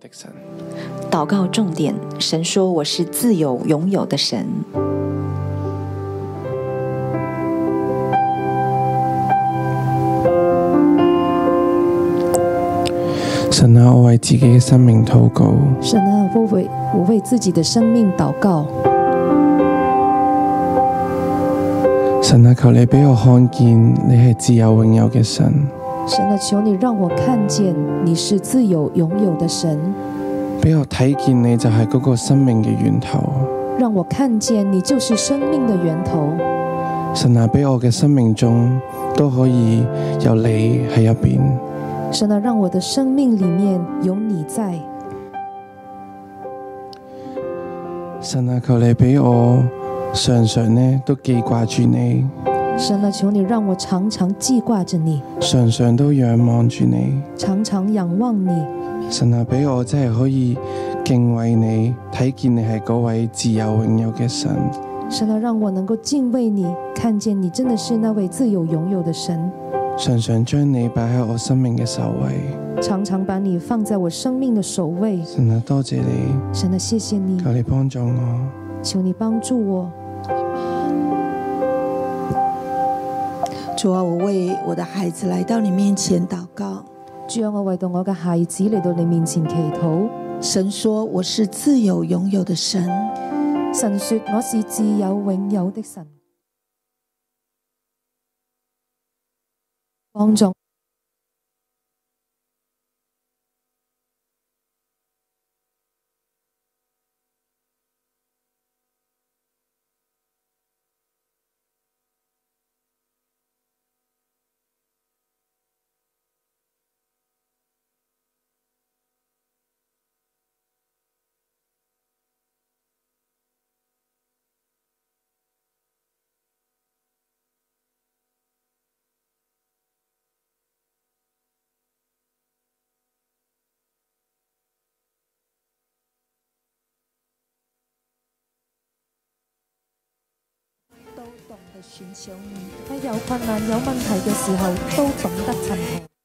的神。祷告重点，神说我是自由拥有的神。神啊，我為自己嘅生命禱告。神啊，我為我為自己的生命禱告。神啊，求你俾我看見你係自由永有嘅神。神啊，求你让我看见你是自由拥有的神，俾我睇见你就係嗰個生命嘅源頭。讓我看見你就是生命的源頭。神啊，俾我嘅生命中都可以有你喺入邊。神啊，讓我的生命裏面有你在。神啊，求你俾我常常呢都記掛住你，神啊，求你让我常常记挂着你，常常都仰望住你。常常仰望你。神啊，俾我真係可以敬畏你，睇見你係嗰位自由永有嘅神。神啊，讓我能夠敬畏你，看見你真的是那位自由擁有的神。常常將你擺喺我生命嘅首位。常常把你放在我生命的首位。神啊，多謝你，神啊，謝謝你，求你幫助我。求你幫助我。主啊，我為我的孩子來到你面前祷告。主啊，我為到我嘅孩子嚟到你面前祈禱。神說我是自由擁有的神。神說我是自由永有的神。幫助。都懂得寻求你在有困难有问题嘅时候都懂得沉默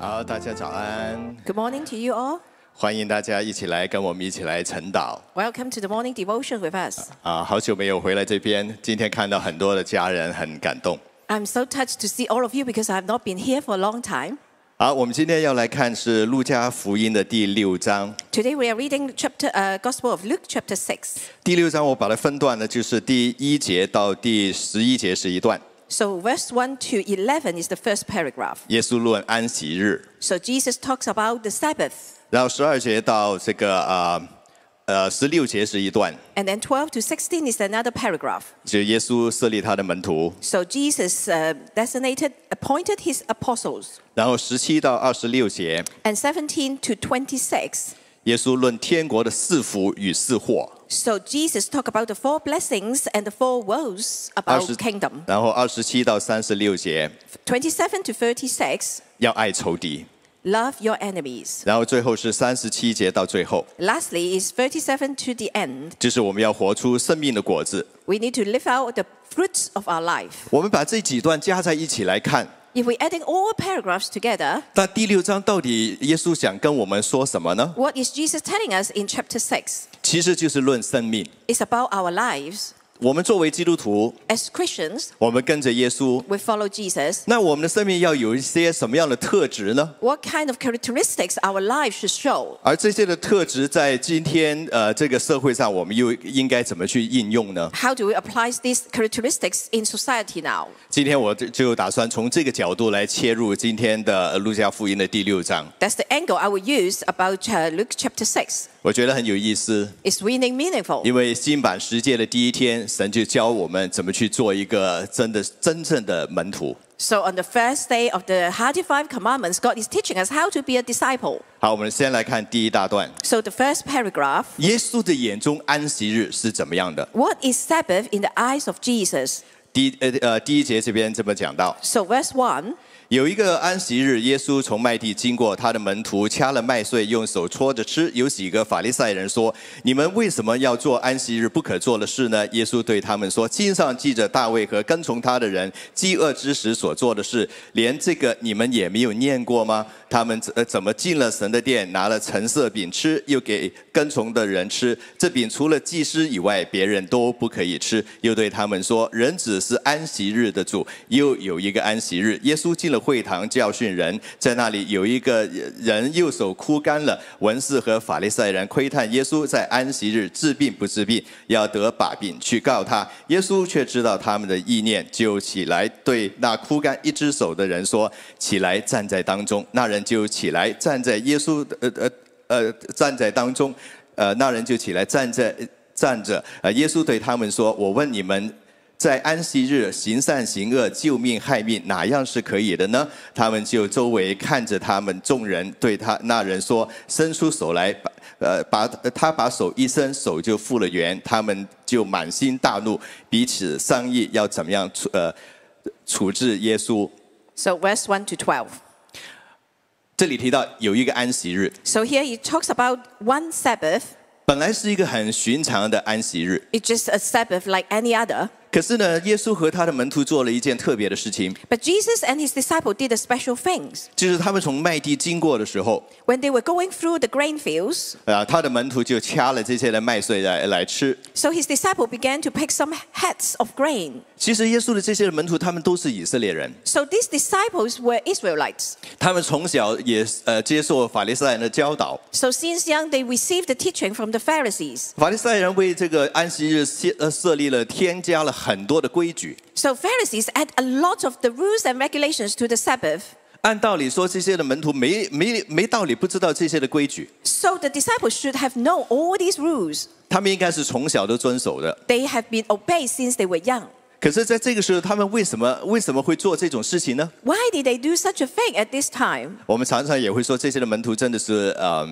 好，大家早安， Good morning to you all. 欢迎大家一起来跟我们一起来晨祷 Welcome to the morning devotion with us. 啊！好久没有回来这边，今天看到很多的家人很感动。 I'm so touched to see all of you because I have not been here for a long time. 好，我们今天要来看是路加福音的第六章。 Today we are reading chapter uh, Gospel of Luke chapter 6. 第六章我把它分段呢，就是第一节到第十一节是一段， So verse 1 to 11 is the first paragraph. 耶稣论安息日， So Jesus talks about the Sabbath. 然后十二节到这个啊 呃十六节是一段， And then 12 to 16 is another paragraph. 就是耶稣设立他的门徒， So Jesus uh, designated, appointed his apostles. 然后十七到二十六节， And 17 to 26. 耶稣论天国的四福与四祸。 So Jesus talked about the four blessings and the four woes 二 about 十 kingdom. 然后二十七到三十六节 27 to 36, 要爱仇敌， love your enemies. 然后最后是三十七节到最后， Lastly is 37 to the end. 就是我们要活出生命的果子。 We need to live out the fruits of our life. 我们把这几段加在一起来看， If we're adding all paragraphs together, 那第六章到底耶稣想跟我们说什么呢？ what is Jesus telling us in chapter 6? 其实就是论生命。 It's about our lives. 我们作为基督徒， As Christians, 我们跟着耶稣， we follow Jesus. 那我们的生命要有一些什么样的特质呢？ What kind of characteristics our life should show? 而这些的特质在今天呃这个社会上，我们又应该怎么去应用呢？ How do we apply these characteristics in society now? 今天我就就打算从这个角度来切入今天的呃路加福音的第六章， That's the angle I will use about uh, Luke chapter 6. 我觉得很有意思， It's really meaningful. 因为新版十诫的第一天，神就教我们怎么去做一个真的真正的门徒。 So on the first day of the Hardy Five Commandments, God is teaching us how to be a disciple. 好，我们先来看第一大段， So the first paragraph, 耶稣的眼中安息日是怎么样的？ what is Sabbath in the eyes of Jesus? 第一呃呃第一节这边这么讲到，So verse 1, 有一个安息日，耶稣从麦地经过，他的门徒掐了麦穗，用手搓着吃。有几个法利赛人说：“你们为什么要做安息日不可做的事呢？”耶稣对他们说：“经上记着大卫和跟从他的人饥饿之时所做的事，连这个你们也没有念过吗？他们怎怎么进了神的殿，拿了橙色饼吃，又给跟从的人吃？这饼除了祭司以外，别人都不可以吃。”又对他们说：“人只是安息日的主，又有一个安息日。”耶稣进了会堂教训人，在那里有一个人右手枯干了，文士和法利赛人窥探耶稣在安息日治病不治病，要得把柄去告他。耶稣却知道他们的意念，就起来对那枯干一只手的人说：“起来，站在当中。”那人就起来站在耶稣呃呃呃站在当中，呃那人就起来站在站着。呃，耶稣对他们说：“我问你们。”在安息日行善行恶、救命害命，哪样是可以的呢？他们就周围看着他们众人，对他那人说：“伸出手来，呃把他把手一伸，手就复了原。”他们就满心大怒，彼此商议要怎么样处呃处置耶稣。so verse 1 to 12. 这里提到有一个安息日， So here he talks about one Sabbath. 本来是一个很寻常的安息日， It's just a Sabbath like any other. 可是呢，耶稣和他的门徒做了一件特别的事情， But Jesus and his disciple did a special things. 就是他们从麦地经过的时候， When they were going through the grain fields, 啊，他的门徒就掐了这些的麦穗来来吃。 so his disciple began to pick some heads of grain. 其实耶稣的这些门徒，他们都是以色列人， So these disciples were Israelites. 他们从小也呃接受法利赛人的教导。 So since young, they received the teaching from the Pharisees. 法利赛人为这个安息日设呃设立了添加了 很多的规矩。 So Pharisees add a lot of the rules and regulations to the Sabbath. 按道理说，这些的门徒没没没道理不知道这些的规矩， So the disciples should have known all these rules. 他们应该是从小都遵守的。 They have been obeyed since they were young. 可是，在这个时候，他们为什么为什么会做这种事情呢？ Why did they do such a thing at this time? 我们常常也会说，这些的门徒真的是呃，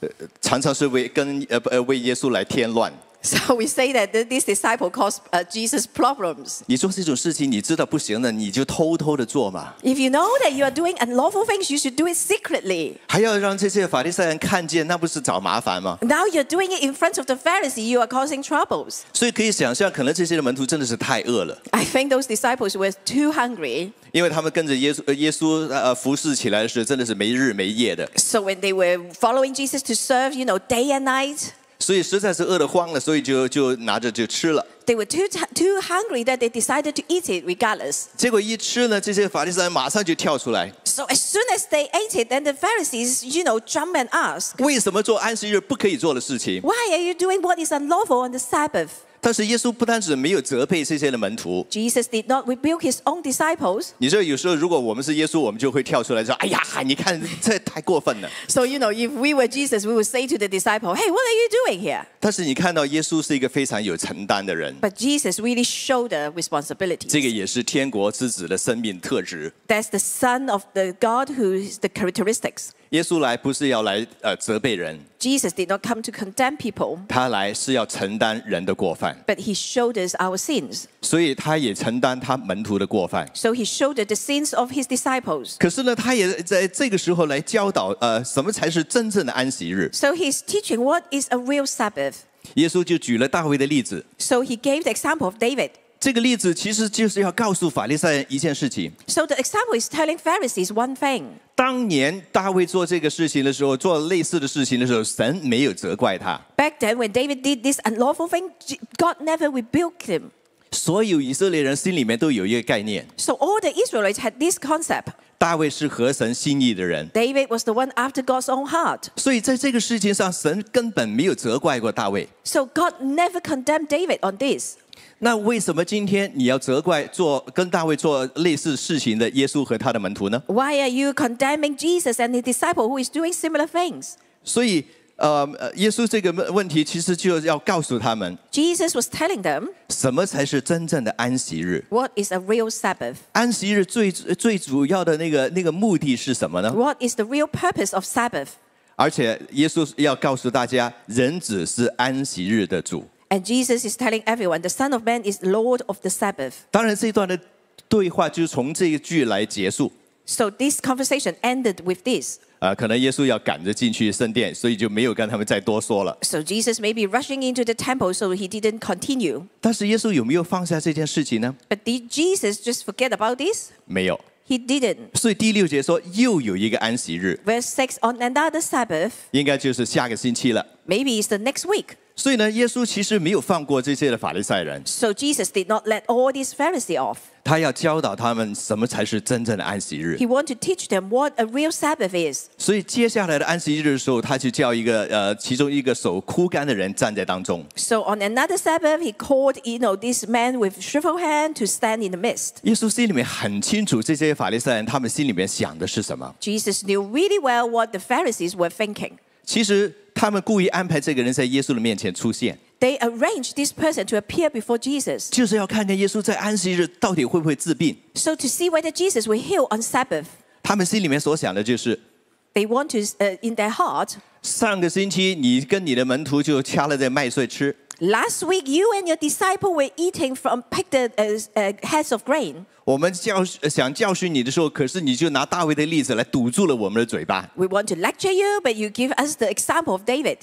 呃常常是为跟呃呃为耶稣来添乱。 So we say that th- this disciple caused uh, Jesus problems. 你做这种事情，你知道不行的，你就偷偷的做嘛， If you know that you are doing unlawful things, you should do it secretly. 还要让这些法利赛人看见，那不是找麻烦吗？ Now you're doing it in front of the Pharisee, you are causing troubles. 所以可以想象，可能这些的门徒真的是太饿了， I think those disciples were too hungry. 因为他们跟着耶稣呃耶稣呃服侍起来的时候，真的是没日没夜的， So when they were following Jesus to serve, you know, day and night, 所以实在是饿得慌了，所以就就拿着就吃了。they were too, too hungry that they decided to eat it regardless. 结果一吃呢，这些法利赛人马上就跳出来，So as soon as they ate it, then the Pharisees, you know, jump and ask, 为什么做安息日不可以做的事情？Why are you doing what is unlawful on the Sabbath? 但是耶稣不单止没有责备这些的门徒， Jesus did not rebuke his own disciples. 你知道有时候如果我们是耶稣，我们就会跳出来说：“哎呀，你看这太过分了。 So, you know, if we were Jesus, we would say to the disciple, Hey, what are you doing here? ”但是你看到耶稣是一个非常有承担的人， But Jesus really showed the responsibility. 这个也是天国之子的生命特质。 That's the Son of the God who is the characteristics. 耶稣来不是要来呃责备人， Jesus did not come to condemn people, 他来是要承担人的过犯， but he showed us our sins. 所以他也承担他门徒的过犯。 So he showed us the sins of his disciples. 可是呢，他也在这个时候来教导呃什么才是真正的安息日。 So he's teaching what is a real Sabbath. 耶稣就举了大卫的例子， So he gave the example of David. 这个例子其实就是要告诉法利赛人一件事情： So the example is telling Pharisees one thing. 当年大卫做这个事情的时候，做类似的事情的时候，神没有责怪他， Back then, when David did this unlawful thing, J- God never rebuked him. 所有以色列人心里面都有一个概念： So all the Israelites had this concept. 大卫是合神心意的人。 David was the one after God's own heart. 所以在这个事情上，神根本没有责怪过大卫。 So God never condemned David on this. 那为什么今天你要责怪做跟大卫做类似事情的耶稣和他的门徒呢？Why are you condemning Jesus and his disciple who is doing similar things？所以，呃，耶稣这个问题其实就要告诉他们，Jesus was telling them，什么才是真正的安息日？What is a real Sabbath？安息日最最主要的那个那个目的是什么呢？What is the real purpose of Sabbath？而且，耶稣要告诉大家，人子是安息日的主。And Jesus is telling everyone the Son of Man is Lord of the Sabbath. 当然，这段的对话就是从这一句来结束。 So this conversation ended with this. 啊、可能耶稣要赶着进去圣殿，所以就没有跟他们再多说了。 So Jesus may be rushing into the temple, so he didn't continue. 但是耶稣有没有放下这件事情呢？ But did Jesus just forget about this? 没有。 He didn't. 所以第六节说又有一个安息日， Verse 6 On another Sabbath, 应该就是下个星期了。 maybe it's the next week. 所以呢，耶稣其实没有放过这些的法利赛人， So Jesus did not let all these Pharisees off. 他要教导他们什么才是真正的安息日 He。wanted to teach them what a real Sabbath is. 所以接下来的安息日的时候，他就叫一个呃，其中一个手枯干的人站在当中。 So on another Sabbath, he called, you know, this man with shriveled hand to stand in the midst. 耶稣心里面很清楚，这些法利赛人他们心里面想的是什么。 Jesus knew really well what the Pharisees were thinking. 其实他们故意安排这个人在耶稣的面前出现， They arranged this person to appear before Jesus. 就是要看看耶稣在安息日到底会不会治病。 So to see whether Jesus will heal on Sabbath. 他们心里面所想的就是， They want to, uh, in their heart, 上个星期你跟你的门徒就掐了这麦穗吃， last week you and your disciple were eating from picked uh, uh, heads of grain. 我们教呃想教训你的时候，可是你就拿大卫的例子来堵住了我们的嘴巴。We want to lecture you, but you give us the example of David.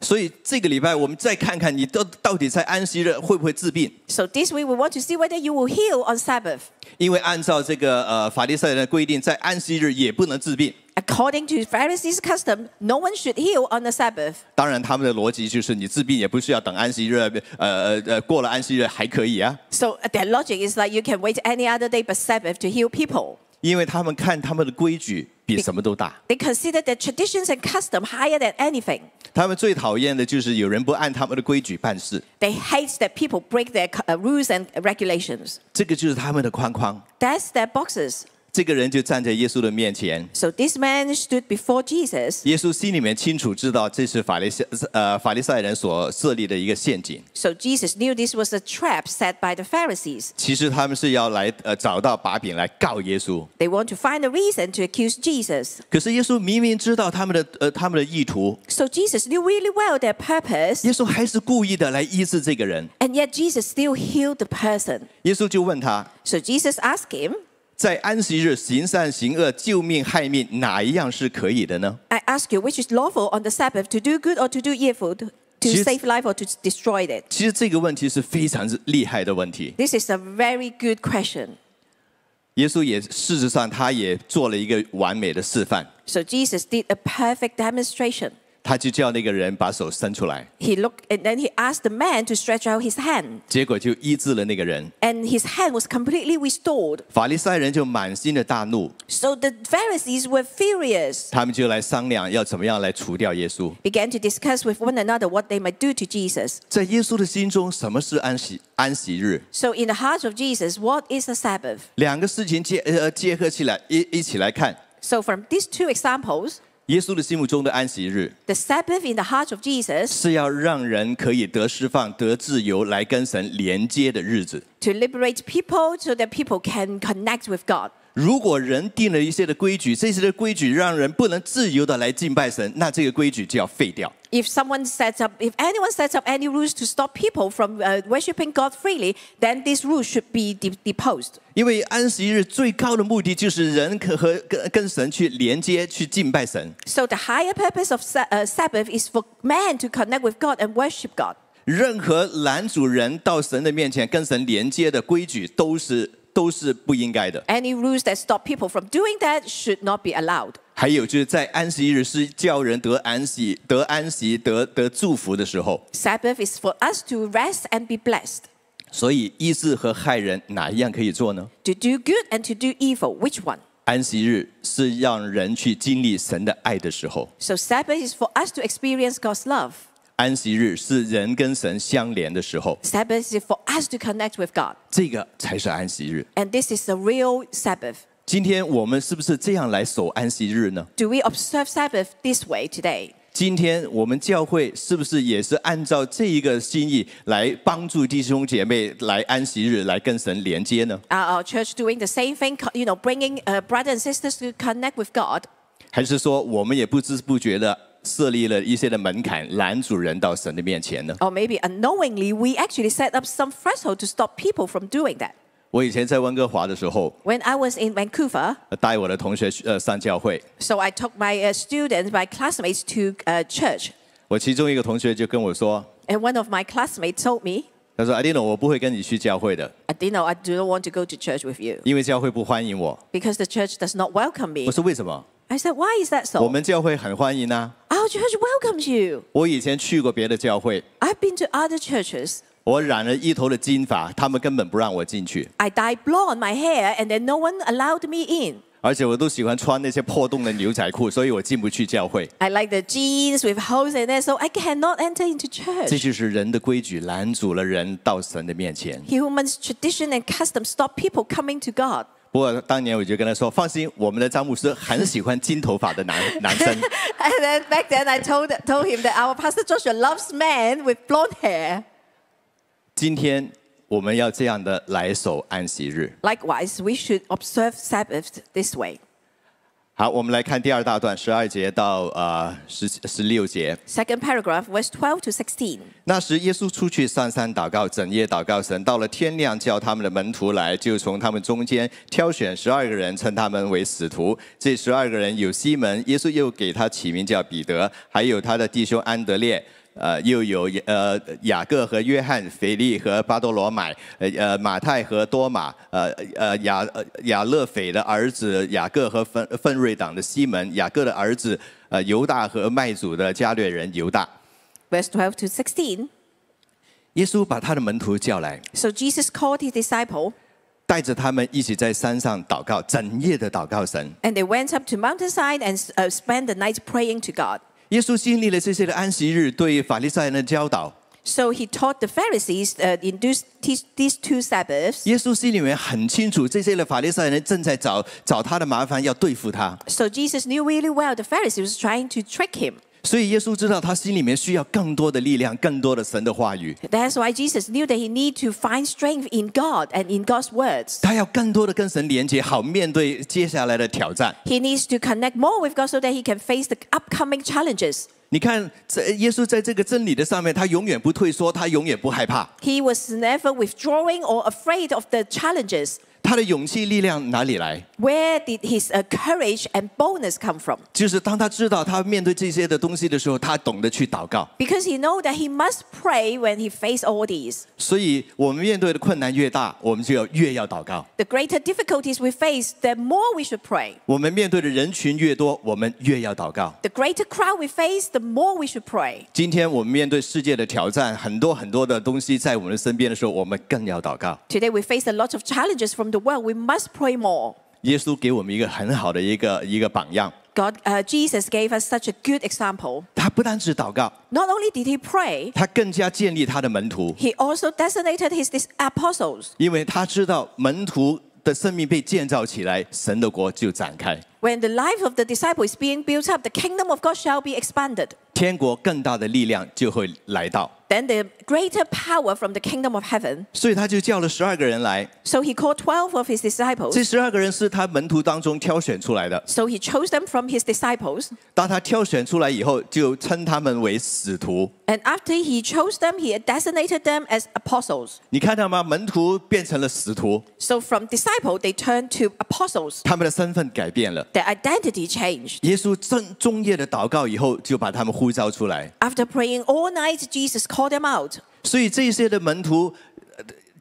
所以这个礼拜我们再看看你到到底在安息日会不会治病？ So this week we want to see whether you will heal on Sabbath. 因为按照这个呃法利赛人的规定，在安息日也不能治病。 According to Pharisees' custom, no one should heal on the Sabbath. 当然，他们的逻辑就是你治病也不是要等安息日，呃呃呃过了安息日还可以啊， So uh, their logic is like you can wait any other day but Sabbath to heal people. 因为他们看他们的规矩比什么都大。 They consider their traditions and custom higher than anything. 他们最讨厌的就是有人不按他们的规矩办事， They hate that people break their uh, rules and regulations. 这个就是他们的框框。 That's their boxes. 这个人就站在耶稣的面前， So this man stood before Jesus. 耶稣心里面清楚知道这是法利赛呃法利赛人所设立的一个陷阱。 So Jesus knew this was a trap set by the Pharisees. 其实他们是要来呃找到把柄来告耶稣， They want to find a reason to accuse Jesus. 可是耶稣明明知道他们的呃他们的意图， So Jesus knew really well their purpose, 耶稣还是故意的来医治这个人。 and yet Jesus still healed the person. 耶稣就问他， So Jesus asked him, 在安息日行善行恶、救命害命，哪一样是可以的呢？ I ask you, which is lawful on the Sabbath, to do good or to do evil, to, to Jesus- save life or to destroy it? 其实这个问题是非常厉害的问题。 This is a very good question. 耶稣也事实上他也做了一个完美的示范。 So Jesus did a perfect demonstration. 他就叫那个人把手伸出来， he looked and then he asked the man to stretch out his hand. 结果就医治了那个人。 And his hand was completely restored. 法利赛人就满心的大怒， So the Pharisees were furious, 他们就来商量要怎么样来除掉耶稣。 began to discuss with one another what they might do to Jesus. 在耶稣的心中，什么是安息安息日？ So in the heart of Jesus, what is the Sabbath? 两个事情结呃结合起来一一起来看， So from these two examples, 耶稣的心目中的安息日 the Sabbath in the heart of Jesus 是要让人可以得释放、得自由，来跟神连接的日子。 to liberate people so that people can connect with God. 如果人定了一些的规矩，这些的规矩让人不能自由的来敬拜神，那这个规矩就要废掉。If someone sets up, if anyone sets up any rules to stop people from uh, worshiping God freely, then these rules should be de- deposed. 因为安息日最高的目的就是人可和跟跟神去连接、去敬拜神。So the higher purpose of sa- uh, Sabbath is for man to connect with God and worship God. 任何拦阻人到神的面前跟神连接的规矩，都是都是不应该的。 Any rules that stop people from doing that should not be allowed. 还有就是在安息日是叫人得安息、得安息、得得祝福的时候， Sabbath is for us to rest and be blessed. 所以医治和害人哪一样可以做呢？ To do good and to do evil, which one? 安息日是让人去经历神的爱的时候， So Sabbath is for us to experience God's love. 安息日是人跟神相连的时候， Sabbath is for us to connect with God. 这个才是安息日。 And this is the real Sabbath. 今天我们是不是这样来守安息日呢？ Do we observe Sabbath this way today? 今天我们教会是不是也是按照这一个心意来帮助弟兄姐妹来安息日来跟神连接呢？ Are our church doing the same thing, co- you know, bringing uh, brothers and sisters to connect with God? 还是说我们也不知不觉的 设立了一些的门槛，拦阻人到神的面前呢？Or maybe unknowingly, we actually set up some threshold to stop people from doing that. 我以前在温哥华的时候，When I was in Vancouver, 呃带我的同学呃上教会，so I took my uh, students, my classmates to uh, church. 我其中一个同学就跟我说，And one of my classmates told me, 他说：“阿迪诺，我不会跟你去教会的，I didn't know I do not want to go to church with you 因为教会不欢迎我。because the church does not welcome ”me. 我说：“为什么？I said, Why is that 我 so? 们教会很欢迎啊！ Our church welcomes you. 我以前去过别的教会， I've been to other churches. 我染了一头的金发，他们根本不让我进去， I dyed blonde my hair and then no one allowed me in. 而且我都喜欢穿那些破洞的牛仔裤，所以我进不去教会。 I like the jeans with holes in it, so I cannot enter into 这 church. 就是人的规矩，拦阻了人到神的面前。 Humans' tradition and custom stop people coming to God. 不过当年我就跟他说：“放心，我们的詹姆斯很喜欢金头发的男男生。And then back then I told, told him that our Pastor Joshua loves men with blonde hair. 今天我们要这样的来守安息日。Likewise, we should observe Sabbath this way. 好，我们来看第二大段，十二节到呃十十六节。Second paragraph, verse 12 to 16. 那时，耶稣出去上山祷告，整夜祷告神。到了天亮，叫他们的门徒来，就从他们中间挑选十二个人，称他们为使徒。这十二个人有西门，耶稣又给他起名叫彼得，还有他的弟兄安德烈。呃，又有呃雅各和约翰、腓力和巴多罗买，呃呃马太和多马，呃呃雅雅勒斐的儿子雅各和分奋锐党的西门，雅各的儿子呃犹大和卖主的加略人犹大。Verse twelve to sixteen，耶稣把他的门徒叫来。So Jesus called his disciple. 带着他们一起在山上祷告，整夜的祷告神。And they went up to mountainside and uh, spent the night praying to God. 耶稣经历了这些的安息日对法利赛人的教导， So he taught the Pharisees uh, in these, these these two Sabbaths. 耶稣心里面很清楚，这些的法利赛人正在找找他的麻烦，要对付他。 So Jesus knew really well the Pharisees was trying to trick him. 所以耶稣知道他心里面需要更多的力量，更多的神的话语， That's why Jesus knew that he need to find strength in God and in God's words. 他要更多的跟神连接，好面对接下来的挑战。 He needs to connect more with God so that he can face the upcoming challenges. 你看，在耶稣在这个真理的上面，他永远不退缩，他永远不害怕， He was never withdrawing or afraid of the challenges. 他 他的勇气力量哪里来？ Where did his uh, courage and boldness come from? 就是当他知道他面对这些的东西的时候，他懂得去祷告。 Because he know that he must pray when he face all these. 所以我们面对的困难越大，我们就要越要祷告； The greater difficulties we face, the more we should pray. 我们面对的人群越多，我们越要祷告。 The greater crowd we face, the more we should pray. 今天我们面对世界的挑战，很多很多的东西在我们身边的时候，我们更要祷告。 Today we face a lot of challenges from the world. We must pray more. 耶稣给我们一个很好的一个一个榜样， God, uh, Jesus gave us such a good example. 他不单只祷告， Not only did he pray, 他更加建立他的门徒， he also designated his dis- apostles. 因为他知道门徒的生命被建造起来，神的国就展开， When the life of the disciple is being built up, the kingdom of God shall be expanded. 天国更大的力量就会来到。 Then the greater power from the kingdom of heaven. 所以他就叫了十二个人来， So he called 12 of his 这 disciples. 十二个人是他门徒当中挑选出来的。 So he chose them from his disciples. 当他挑选出来以后，就称他们为使徒。 And after he chose them, he designated them as apostles. 你看到吗？门徒变成了使徒， So from disciple, they turned to apostles. 他们的身份改变了。 Their identity changed. 耶稣正中夜的祷告以后，就把他们呼 召出来。 After praying all night, Jesus called them out. 所以这些的门徒呃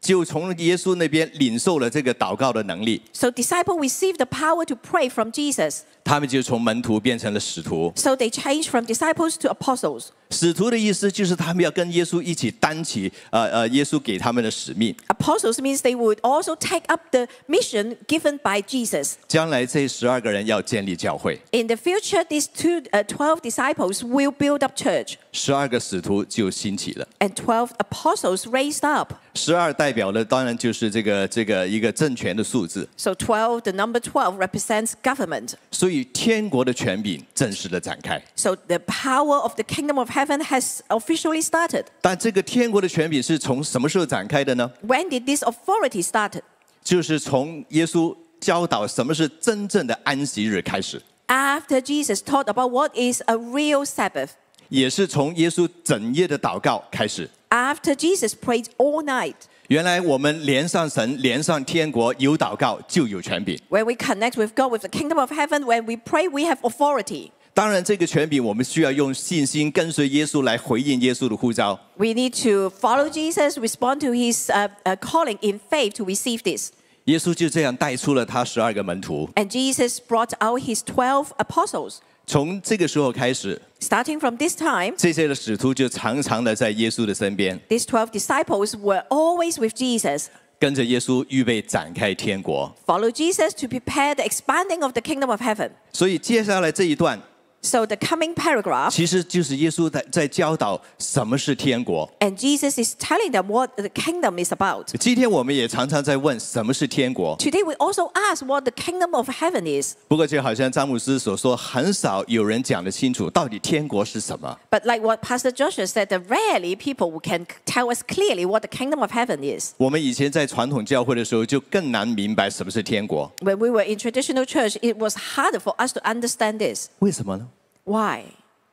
就从耶稣那边领受了这个祷告的能力， So disciple received the power to pray from Jesus. 他们就从门徒变成了使徒。 So they changed from disciples to apostles. 使徒的意思就是他们要跟耶稣一起担起呃呃耶稣给他们的使命。 Apostles means they would also take up the mission given by Jesus. 将来这十二个人要建立教会， In the future, these two, uh, 12 disciples will build up church, 十二个使徒就兴起了。 and 12 apostles raised up. 十二代表的当然就是这个这个一个政权的数字，So twelve, the number twelve represents government. 所以天国的权柄正式的展开。So the power of the kingdom of heaven has officially started. 但这个天国的权柄是从什么时候展开的呢？When did this authority started? 就是从耶稣教导什么是真正的安息日开始，After Jesus taught about what is a real Sabbath. 也是从耶稣整夜的祷告开始。After Jesus prayed all night. 原来我们连上神，连上天国，有祷告就有权柄。 When we connect with God, with the kingdom of heaven, when we pray, we have authority. 当然，这个权柄我们需要用信心跟随耶稣来回应耶稣的呼召。 We need to follow Jesus, respond to his uh, uh, calling in faith to receive this. 耶稣就这样带出了他十二个门徒。 And Jesus brought out his 12 apostles. 从这个时候开始，Starting from this time, 这些的使徒就常常的在耶稣的身边，these twelve disciples were always with Jesus. 跟着耶稣预备展开天国。Follow Jesus to prepare the expanding of the kingdom of heaven. 所以接下来这一段，So the coming paragraph, 其实就是耶稣在在教导什么是天国。 and Jesus is telling them what the kingdom is about. 今天我们也常常在问什么是天国， Today we also ask what the kingdom of heaven is. 不过就好像詹姆斯所说，很少有人讲得清楚到底天国是什么。 But like what Pastor Joshua said, that rarely people can tell us clearly what the kingdom of heaven is. 我们以前在传统教会的时候，就更难明白什么是天国。 When we were in traditional church, it was harder for us to understand this. 为什么呢？ Why?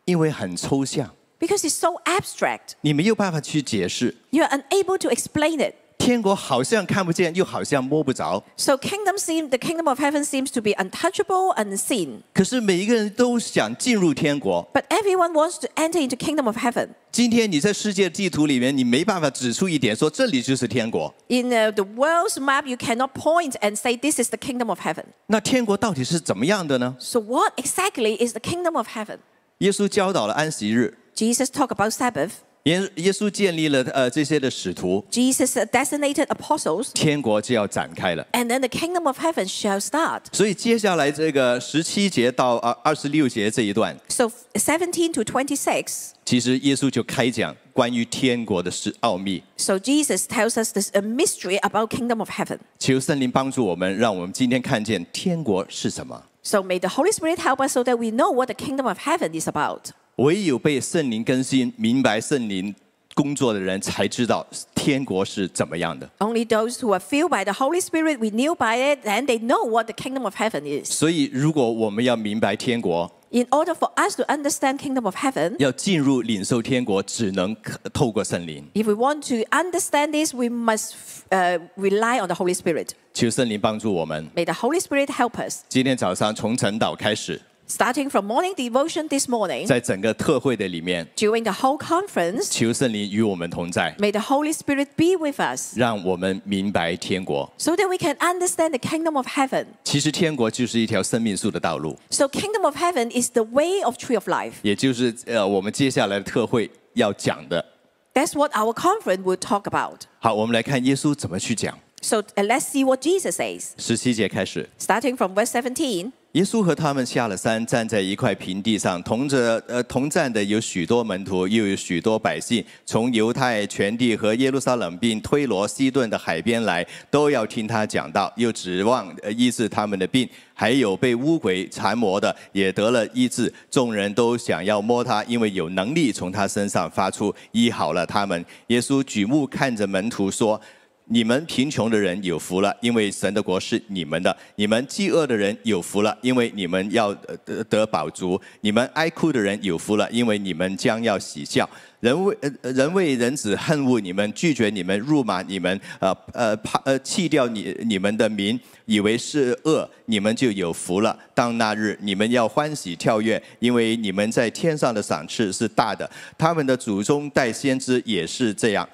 因为很抽象， Because it's so abstract. 你没有办法去解释。 You're unable to explain it. 天国好像看不见，又好像摸不着。 So kingdom seem, the kingdom of heaven seems to be untouchable, unseen. 可是每一个人都想进入天国。 But everyone wants to enter into kingdom of heaven. 今天你在世界地图里面，你没办法指出一点说这里就是天国。 In uh, the world's map, you cannot point and say this is the kingdom of heaven. 那天国到底是怎么样的呢？ So what exactly is the kingdom of heaven? 耶稣教导了安息日， Jesus talked about Sabbath. 耶耶稣建立了呃这些的使徒， Jesus uh, designated apostles. 天国就要展开了。 And then the kingdom of heaven shall start. 所以接下来这个十七节到二二十六节这一段， So 17 to 26. 其实耶稣就开讲关于天国的事奥秘。 So Jesus tells us this a mystery about kingdom of heaven. 求圣灵帮助我们，让我们今天看见天国是什么。 So may the Holy Spirit help us so that we know what the kingdom of heaven is about. 唯有被圣灵更新、明白圣灵工作的人，才知道天国是怎么样的。Only those who are filled by the Holy Spirit, renewed by it, and they know what the kingdom of heaven is. 所以，如果我们要明白天国，In order for us to understand kingdom of heaven, 要进入领受天国，只能可透过圣灵。if we want to understand this, we must uh, rely on the Holy Spirit. 求圣灵帮助我们。May the Holy Spirit help us. 今天早上从晨祷开始，Starting from morning devotion this morning, 在整个特会的里面， during the whole conference, 求圣灵与我们同在， may the Holy Spirit be with us 让我们明白天国。 so that we can understand the kingdom of heaven. 其实天国就是一条生命树的道路， So, kingdom of heaven is the way of tree of life. 也就是呃我们接下来的特会要讲的。 That's what our conference will talk about. 好，我们来看耶稣怎么去讲。 So, uh, let's see what Jesus says. 十七节开始， Starting from verse 17. 耶稣和他们下了山，站在一块平地上，同着呃同站的有许多门徒，又有许多百姓，从犹太全地和耶路撒冷并推罗、西顿的海边来，都要听他讲道，又指望呃医治他们的病。还有被污鬼缠磨的，也得了医治。众人都想要摸他，因为有能力从他身上发出，医好了他们。耶稣举目看着门徒说。你们贫穷的人有福了，因为神的国是你们的；你们饥饿的人有福了，因为你们要得得饱足；你们哀哭的人有福了，因为你们将要喜笑。人为人为人子恨恶你们，拒绝你们，辱骂你们，呃呃怕呃弃掉你你们的名，以为是恶，你们就有福了。当那日，你们要欢喜跳跃，因为你们在天上的赏赐是大的。他们的祖宗代先知也是这样。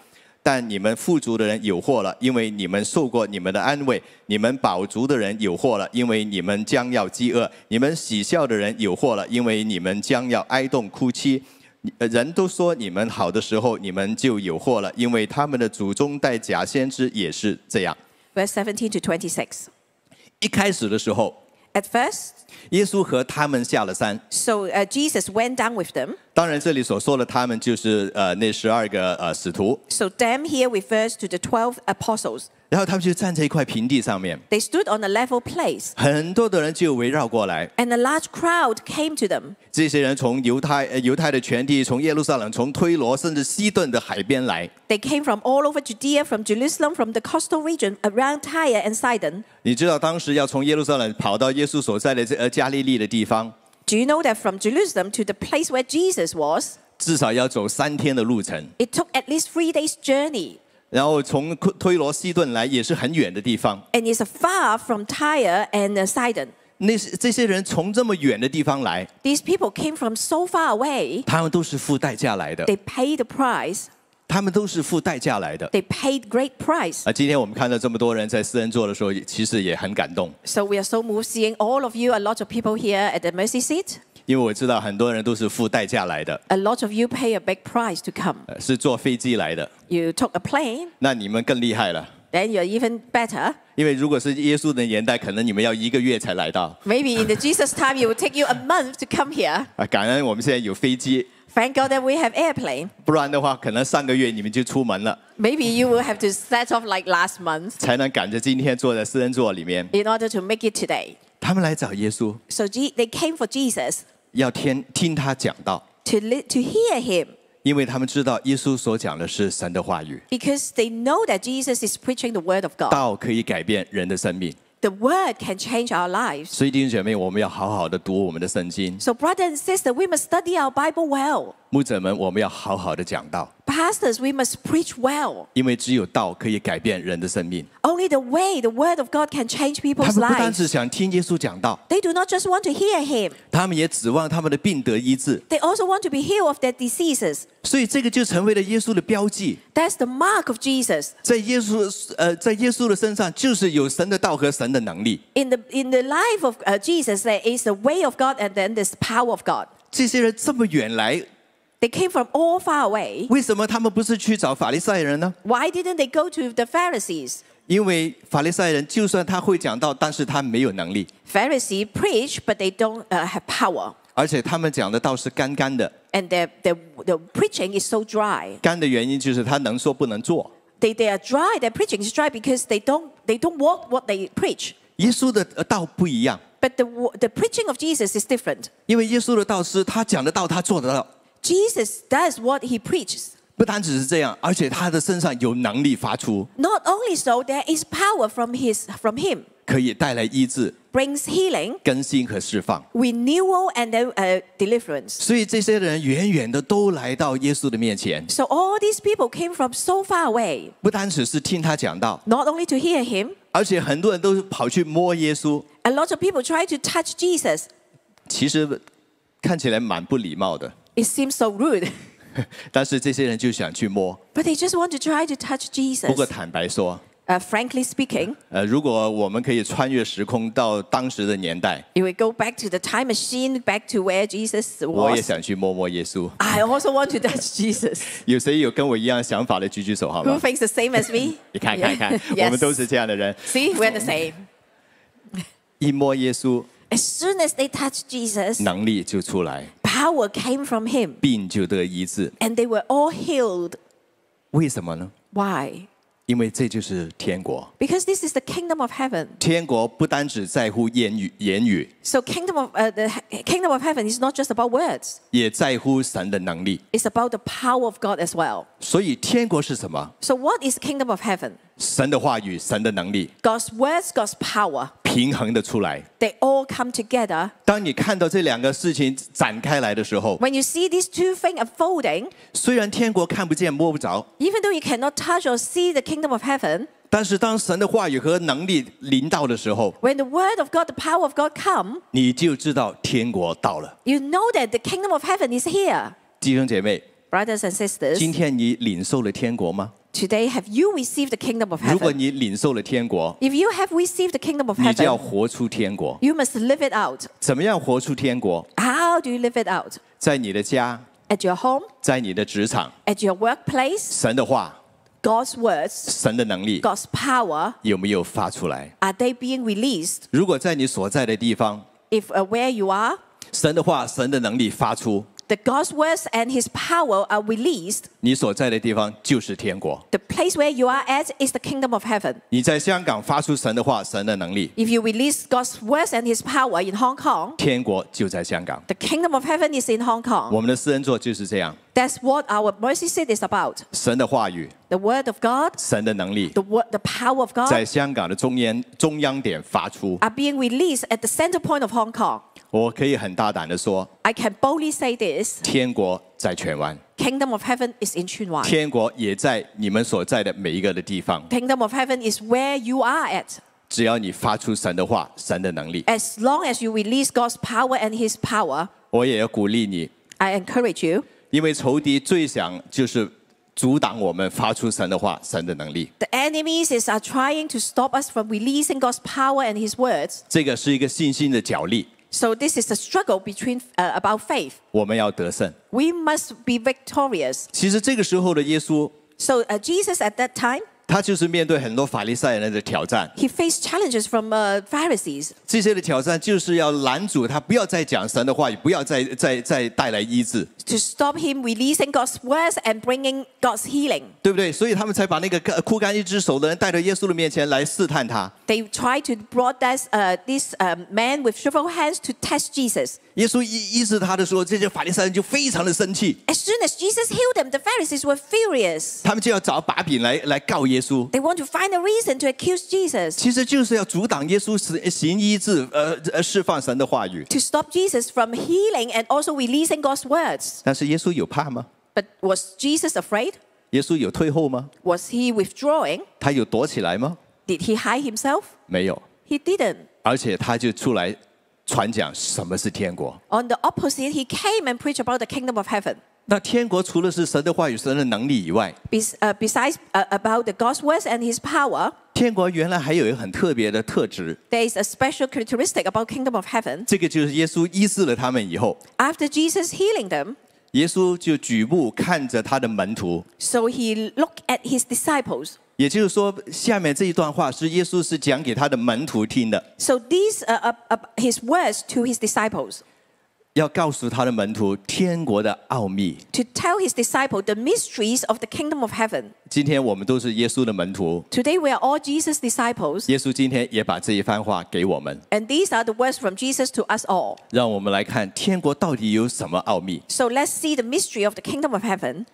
但你们富足的人有祸了，因为你们受过你们的安慰；你们饱足的人有祸了，因为你们将要饥饿；你们喜笑的人有祸了，因为你们将要哀痛哭泣。呃人都说你们好的时候，你们就有祸了，因为他们的祖宗代假先知也是这样。Verse 17 to twenty-six 一开始的时候，At first, 耶稣和他们下了山。 so uh, Jesus went down with them. 当然，这里所说的他们就是呃那十二个呃使徒， So, them here refers to the 12 apostles. 然后他们就站在一块平地上面， They stood on a level place, 很多的人就围绕过来。 and a large crowd came to them. 这些人从犹太呃犹太的全地，从耶路撒冷，从推罗，甚至西顿的海边来。 They came from all over Judea, from Jerusalem, from the coastal region around Tyre and Sidon. 你知道当时要从耶路撒冷跑到耶稣所在的这呃 加利利的地方， Do you know that from Jerusalem to the place where Jesus was, 至少要走三天的路程。 it took at least three days' journey? 然后从推推罗西顿来也是很远的地方。 And it's far from Tyre and uh, Sidon. 那些这些人从这么远的地方来， These people came from so far away, 他们都是付代价来的， they paid the price. 他们都是付代价来的。They paid great price. 啊，今天我们看到这么多人在施恩座的时候，其实也很感动。So we are so moved seeing all of you, a lot of people here at the mercy seat. 因为我知道很多人都是付代价来的。A lot of you pay a big price to come. 是坐飞机来的。You took a plane. 那你们更厉害了。Then you're even better. 因为如果是耶稣的年代，可能你们要一个月才来到。Maybe in the Jesus time, it will take you a month to come here. 啊，感恩我们现在有飞机。Thank God that we have airplane. 不然的话，可能上个月你们就出门了。Maybe you will have to set off like last month 才能赶着今天坐在施恩座里面。in order to make it today. 他们来找耶稣，So they came for Jesus 要听听他讲道，to, to hear him 因为他们知道耶稣所讲的是神的话语，because they know that Jesus is preaching the word of God. 道可以改变人的生命。The word can change our lives. 所以弟兄姐妹，我们要好好的读我们的圣经， So, brother and sister, we must study our Bible well. 牧者们，我们要好好的讲道， Pastors, we must preach well. 因为只有道可以改变人的生命。 Only the way, the word of God can change 他 people's 们不单 lives. 只想听耶稣讲道， They do not just want to hear him, 他们也指望他们的病得医治。 they also want to be healed of their diseases. 所以这个就成为了耶稣的标记， That's the mark of Jesus. 在耶稣呃，在耶稣的身上就是有神的道和神的能力。 In the, in the life of uh, Jesus, there is the way of God and then there's the power of God. 这些人这么远来， They came from all far away. 为什么他们不是去找法利赛人呢？ Why didn't they go to the Pharisees? 因为法利赛人就算他会讲道，但是他没有能力， Pharisees preach, but they don't uh, have power. 而且他们讲的道是干干的。 And their, their, the preaching is so dry. 干的原因就是他能说不能做。 They, they are dry, their preaching is dry because they don't, they don't walk what they preach. 耶稣的呃道不一样， But the, wo- the preaching of Jesus is different. 因为耶稣的道是他讲得到，他做得到。 Jesus does what he preaches. 不单只是这样，而且他的身上有能力发出， Not only so, there is power from, his, from him, 可以带来医治、 brings healing, 更新和释放。 renewal, and then uh, deliverance. 所以这些人远远的都来到耶稣的面前， So all these people came from so far away, 不单只是听他讲道， not only to hear him, 而且很多人都跑去摸耶稣， A lot of people try to touch Jesus. 其实看起来蛮不礼貌的。 It seems so rude. 但是这些人就想去摸。 But they just want to try to touch 不过 Jesus. 坦白说， Uh, frankly speaking, 呃，如果我们可以穿越时空到当时的年代， if we go back to the time machine, back to where Jesus 我也 was, 想去摸摸耶稣。 I also want to touch Jesus. 有谁有跟我一样想法的举举手好 Who 吗？ thinks the same as me? 你看看看 Yes. 我们都是这样的人。 See, we're the same. 一摸耶稣， As soon as they touched Jesus, 能力就出来， power came from him, 病就得医治。 and they were all healed. 为什么呢？ Why? 因为这就是天国。 Because this is the kingdom of heaven. 天国不单只在乎言语，言语 So kingdom of uh, the he- kingdom of heaven is not just about words. 也在乎神的能力。 It's about the power of God as well. 所以天国是什么？ So what is kingdom of heaven? 神的话语，神的能力 God's words, God's power. 平衡的出来。 They all come together. 当你看到这两个事情展开来的时候， When you see these two things unfolding, 虽然天国看不见摸不着， even though you cannot touch or see the kingdom of heaven, 但是当神的话语和能力临到的时候， when the word of God, the power of God come, 你就知道天国到了。 you know that the kingdom of heaven is here. 弟兄姐妹， Brothers and sisters, 今天你领受了天国吗？ today have you received the kingdom of 如果 heaven? 你领受了天国， If you have received the kingdom of 你就要 heaven, 活出天国。 you must live it out. 怎么样活出天国？ How do you live it out? 在你的家， At your home, 在你的职场， at your workplace, 神的话、 God's words, 神的能力 God's power, 有没有发出来？ are they being released? 如果在你所在的地方， If uh, where you are, 神的话、神的能力发出， the God's words and His power are released. 你所在的地方就是天国。The place where you are at is the kingdom of heaven. 你在香港发出神的话，神的能力，If you release God's words and His power in Hong Kong, 天国就在香港。the kingdom of heaven is in Hong Kong. 我们的施恩座就是这样，That's what our mercy seat is about. 神的话语、 The word of God, 神的能力 the word, the power of 在 God 香港的中央中央点发出。 are being released at the center point of Hong Kong. 我可以很大胆的说， I can boldly say this: 天国在荃湾， Kingdom of heaven is in Chunwan. 天国也在你们所在的每一个的地方。 Kingdom of heaven is where you are at. 只要你发出神的话、神的能力， As long as you release God's power and His power, 我也要鼓励你， I encourage you. 因为仇敌最想就是阻挡我们发出神的话、神的能力。 The enemies is, are trying to stop us from releasing God's power and His words. 这个是一个信心的角力， So this is a struggle between uh, about faith. 我们要得胜。 We must be victorious. 其实这个时候的耶稣， So uh, Jesus at that time, 他就是面对很多法利赛人的挑战， he faced challenges from uh, Pharisees 这些的挑战就是要拦阻他不要再讲神的话语，不要再再再带来医治， to stop him releasing God's words and bringing God's healing. 对不对？所以他们才把那个干枯干一只手的人带到耶稣的面前来试探他。 They tried to brought this, uh, this um, man with shriveled hands to test Jesus. 耶稣医医治他的时候，这些法利赛人就非常的生气， As soon as Jesus healed them, the Pharisees were furious. 他们就要找把柄来来告耶稣。 They want to find a reason to accuse Jesus, 其实就是要阻挡耶稣行行医治，呃呃释放神的话语。 to stop Jesus from healing and also releasing God's words. 但是耶稣有怕吗？ But was Jesus afraid? 耶稣有退后吗？ Was he withdrawing? 他有躲起来吗？ Did he hide himself? 没有， He didn't. 而且他就出来 传讲什么是天国。 On the opposite, he came and preached about the kingdom of heaven. 那天国除了是神的话语、神的能力以外， Bes- uh, besides uh, about the God's words and his power, 天国原来还有一个很特别的特质， there is a special characteristic about kingdom of heaven. 这个就是耶稣医治了他们以后， After Jesus healing them, 耶稣就举目看着他的门徒。 so he looked at his disciples. 也就是说，下面这一段话是耶稣是讲给他的门徒听的， So these are uh, uh, his words to his disciples 要告诉他的门徒天国的奥秘。 to tell his disciple the mysteries of the kingdom of heaven. 今天我们都是耶稣的门徒， Today we are all Jesus' disciples, 耶稣今天也把这一番话给我们， and these are the words from Jesus to us all. 让我们来看天国到底有什么奥秘。 So let's see the mystery of the kingdom of heaven.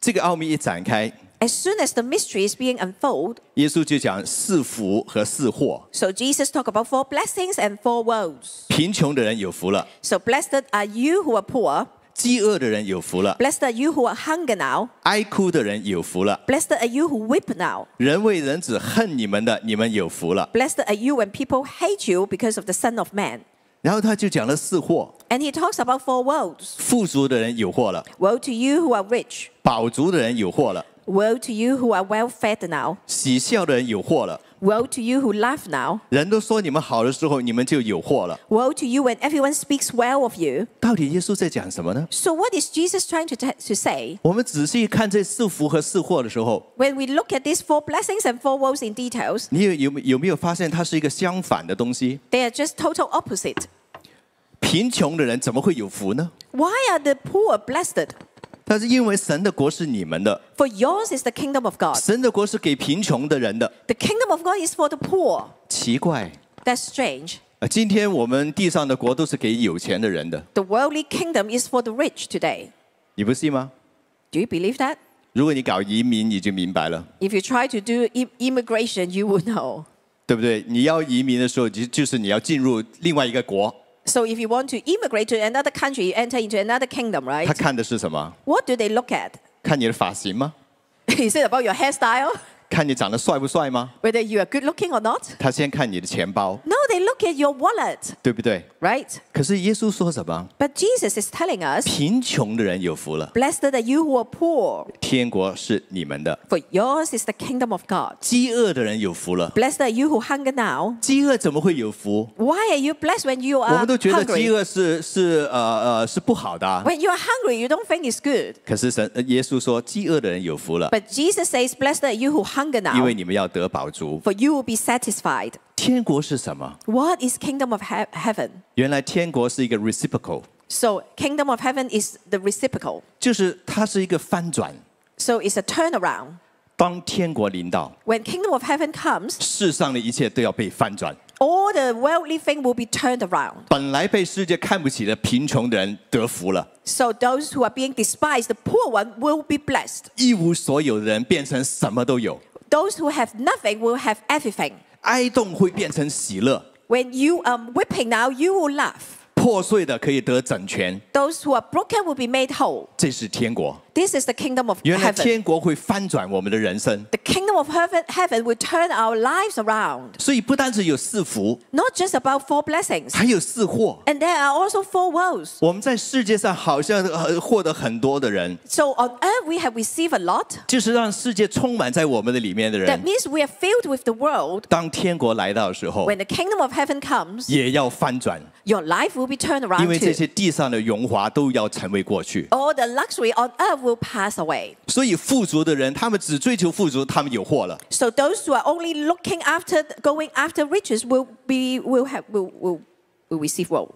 这个奥秘一展开， As soon as the mystery is being unfolded, 耶稣就讲四福和四祸。 so Jesus talked about four blessings and four woes. 贫穷的人有福了， So blessed are you who are poor. 饥饿的人有福了， Blessed are you who are hunger now. 哀哭的人有福了， Blessed are you who weep now. 人为人子恨你们的，你们有福了。 Blessed are you when people hate you because of the Son of Man. 然后他就讲了四祸： And he talks about four woes. 富足的人有祸了， Woe to you who are rich. 饱足的人有祸了， Woe to you who are well fed now. 喜笑的人有祸了。 Woe to you who laugh now. 人都说你们好的时候，你们就有祸了。 Woe to you when everyone speaks well of you. 到底耶稣在讲什么呢？ So, what is Jesus trying to, t- to say? 我们仔细看这四福和四祸的时候， When we look at these four blessings and four woes in details, 你有有有没有发现它是一个相反的东西？ they are just total opposite. 贫穷的人怎么会有福呢？ Why are the poor blessed? 但是因为神的国是你们的， For yours is the kingdom of God. 神的国是给贫穷的人的。 The kingdom of God is for the poor. 奇怪， That's strange. 啊，今天我们地上的国都是给有钱的人的， The worldly kingdom is for the rich today. 你不信吗？ Do you believe that? 如果你搞移民，你就明白了， If you try to do i- immigration, you will know. 对不对？你要移民的时候，就就是你要进入另外一个国， So if you want to immigrate to another country, you enter into another kingdom, 他 right? 看的是什么？ What do they look at? 看你的发型吗？ Is it about your hairstyle? 看你长得帅不帅吗？ Whether you are good looking or not? 他先看你的钱包， No, they look at your wallet, 对不对？ right? 可是耶稣说什么？ But Jesus is telling us, 贫穷的人有福了， Blessed are you who are poor, 天国是你们的； for yours is the kingdom of God. 饥饿的人有福了。 Blessed are you who hunger now. 饥饿怎么会有福？ Why are you blessed when you 我 are 们都觉得饥 hungry? 饿是是呃呃是不好的啊、 When you are hungry, you don't think it's good. 可是神呃耶稣说，饥饿的人有福了， But Jesus says, Blessed are you who hunger 因 now, 为你们要得饱足。 for you will be satisfied. 天国是什么？ What is kingdom of he- heaven? 原来天国是一个 reciprocal， So kingdom of heaven is the reciprocal. 就是它是一个翻转。 So it's a turnaround. 当天国临到， When kingdom of heaven comes, 世上的一切都要被翻转。 all the worldly thing will be turned around. 本来被世界看不起的贫穷的人得福了， So those who are being despised, the poor one, will be blessed. 一无所有的人变成什么都有， Those who have nothing will have everything. 哀动会变成喜乐， When you are weeping now, you will laugh. 破碎的可以得整全。 Those who are broken will be made whole. 这是天国。 This is the kingdom of 原来 heaven. 天国会翻转我们的人生， The kingdom of heaven, heaven will turn our lives around. 所以不单只有四福， Not just about four blessings. 还有四祸。 And there are also four woes. 我们在世界上好像呃获得很多的人， So on earth we have received a lot. 就是让世界充满在我们的里面的 That 人。 means we are filled with the world. 当天国来到的时候， When the kingdom of heaven comes, 也要翻转， your life will be turned 因 around 为这 too. 些地上的荣华都要成为过去。 All the luxury on earth will pass away. 所以富足的人，他们只追求富足，他们有祸了。 So those who are only looking after, going after riches will be, will have, will, will, will receive woe.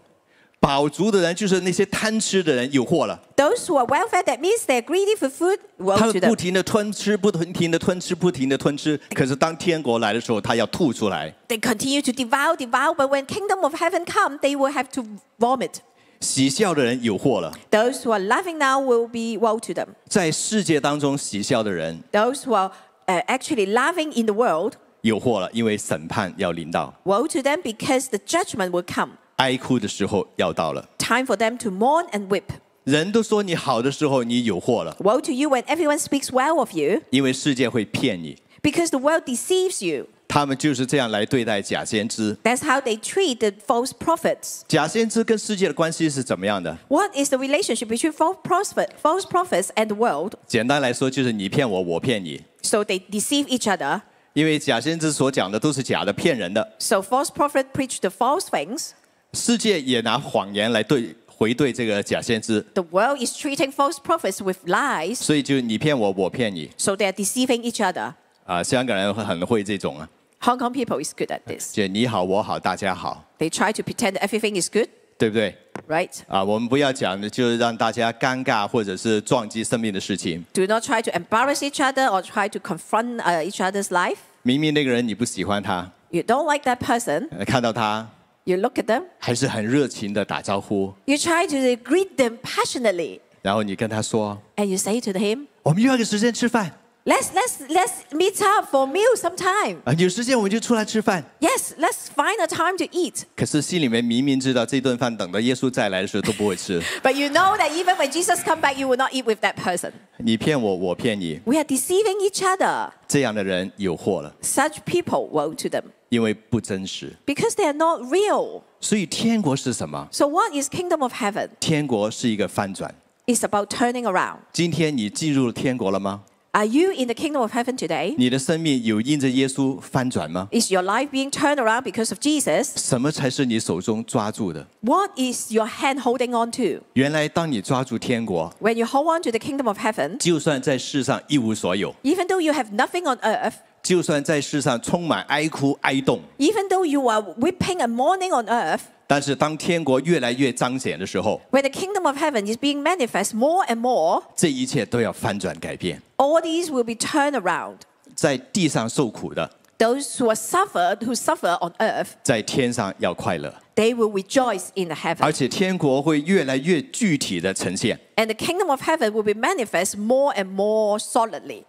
饱足的人就是那些贪吃的人有祸了， Those who are well fed, that means they're greedy for food, 他 woe 们 to 不 them. 停的吞吃，不停的吞吃，不停的吞吃。可是当天国来的时候，他要吐出来。 They continue to devour, devour, but when kingdom of heaven come, they will have to vomit. 喜笑的人有祸了， Those who are laughing now will be woe to them. 在世界当中喜笑的人 Those who are uh, actually laughing in the world, 有祸了，因为审判要临到， woe to them because the judgment will come. 哀哭的时候要到了。 Time for them to mourn and weep. 人都说你好的时候，你有祸了， Woe to you when everyone speaks well of you, 因为世界会骗你。 because the world deceives you. 他们就是这样来对待假先知。 That's how they treat the false prophets. 假先知跟世界的关系是怎么样的？ What is the relationship between false, prophet, false prophets and the world? 简单来说，就是你骗我，我骗你。 So they deceive each other. 因为假先知所讲的都是假的、骗人的， So false prophet preach the false things. 世界也拿谎言来对回对这个假先知， The world is treating false prophets with lies. 所以就你骗我，我骗你 So they are deceiving each other. 啊！香港人很会这种啊， Hong Kong people is good at this. 就你好我好大家好， They try to pretend that everything is good, 对不对？ right? 啊，我们不要讲的就是让大家尴尬或者是撞击生命的事情。 Do not try to embarrass each other or try to confront uh, each other's life. 明明那个人你不喜欢他， You don't like that person. 呃看到他 You look at them. 还是很热情的打招呼， You try to greet them passionately. 然后你跟他说 And you say to him, 我们约个时间吃饭， Let's let's let's meet up for a meal sometime. 啊，有时间我们就出来吃饭。 Yes, let's find a time to eat. 可是心里面明明知道这顿饭等到耶稣再来的时候都不会吃。 But you know that even when Jesus come back, you will not eat with that person. 你骗我，我骗你， We are deceiving each other. 这样的人有祸了， Such people woe to them 因为不真实。 because they are not real. 所以天国是什么？ So what is kingdom of heaven? 天国是一个翻转。 It's about turning around. 今天你进入了天国了吗？ Are you in the kingdom of heaven today? 你的生命有因着耶稣翻转吗？ Is your life being turned around because of Jesus? 什么才是你手中抓住的？ What is your hand holding on to? 原来，当你抓住天国， When you hold on to the kingdom of heaven, 就算在世上一无所有， even though you have nothing on earth, 就算在世上充满哀哭哀痛， even though you are weeping and mourning on earth, 但是当天国越来越彰显的时候， when the kingdom of heaven is being manifest more and more, 这一切都要翻转改变。 all these will be turned around. 在地上受苦的， Those who are suffered, who suffer on earth, 在天上要快乐， they will rejoice in the 而 heaven. 且天国会越来越具体的呈现。 And the kingdom of heaven will be manifest more and more solidly.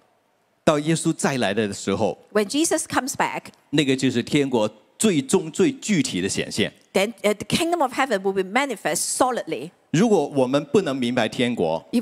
到耶稣再来的时候，When Jesus comes back，那个就是天国最终最具体的显现。Then uh, the kingdom of heaven will be manifest solidly. If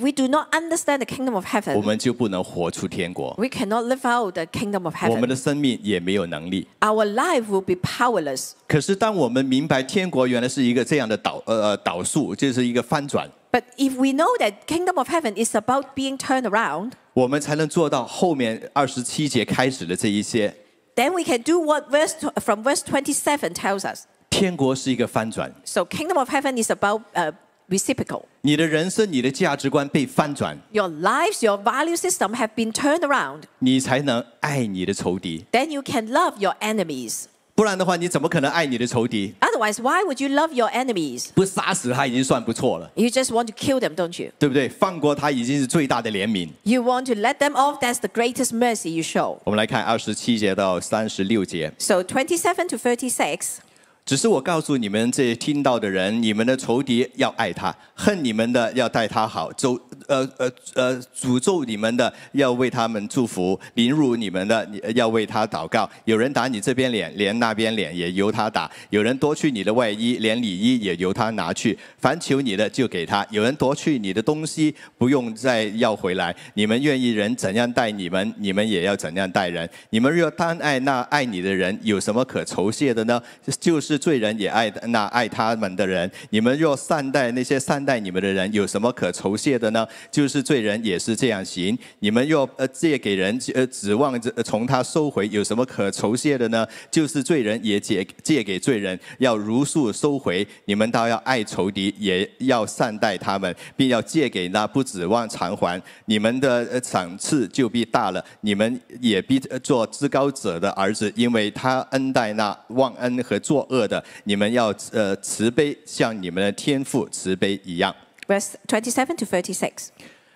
we do not understand the kingdom of heaven，我们就不能活出天国。We cannot live out the kingdom of heaven。我们的生命也没有能力。Our life will be powerless。可是当我们明白天国原来是一个这样的导呃倒数，就是一个翻转。But if we know that kingdom of heaven is about being turned around，我们才能做到后面二十七节开始的这一些。 then we can do what verse tw- from verse 27 tells us. 天国是一个翻转， So kingdom of heaven is about uh, reciprocal. 你的人生、你的价值观被翻转， Your lives, your value system have been turned around. 你才能爱你的仇敌。 Then you can love your enemies. 不然的话，你怎么可能爱你的仇敌？ Otherwise, why would you love your enemies? 不杀死他已经算不错了， You just want to kill them, don't you? 对不对？放过他已经是最大的怜悯。 You want to let them off. That's the greatest mercy you show. 我们来看二十七节到三十六节。 So 27 to 36. 只是我告诉你们这听到的人，你们的仇敌要爱他，恨你们的要待他好，咒呃呃呃诅咒你们的要为他们祝福，凌辱你们的要为他祷告。有人打你这边脸，连那边脸也由他打；有人夺去你的外衣，连里衣也由他拿去。凡求你的就给他；有人夺去你的东西，不用再要回来。你们愿意人怎样待你们，你们也要怎样待人。你们若单爱那爱你的人，有什么可酬谢的呢？就是是罪人也爱那爱他们的人。你们若善待那些善待你们的人，有什么可酬谢的呢？就是罪人也是这样行。你们若呃借给人，呃指望着从他收回，有什么可酬谢的呢？就是罪人也借借给罪人，要如数收回。你们倒要爱仇敌，也要善待他们，并要借给那不指望偿还。你们的赏赐就必大了，你们也必做至高者的儿子，因为他恩待那忘恩和作恶的。你们要呃慈悲，像你们的天父慈悲一样。Verse twenty seven to thirty six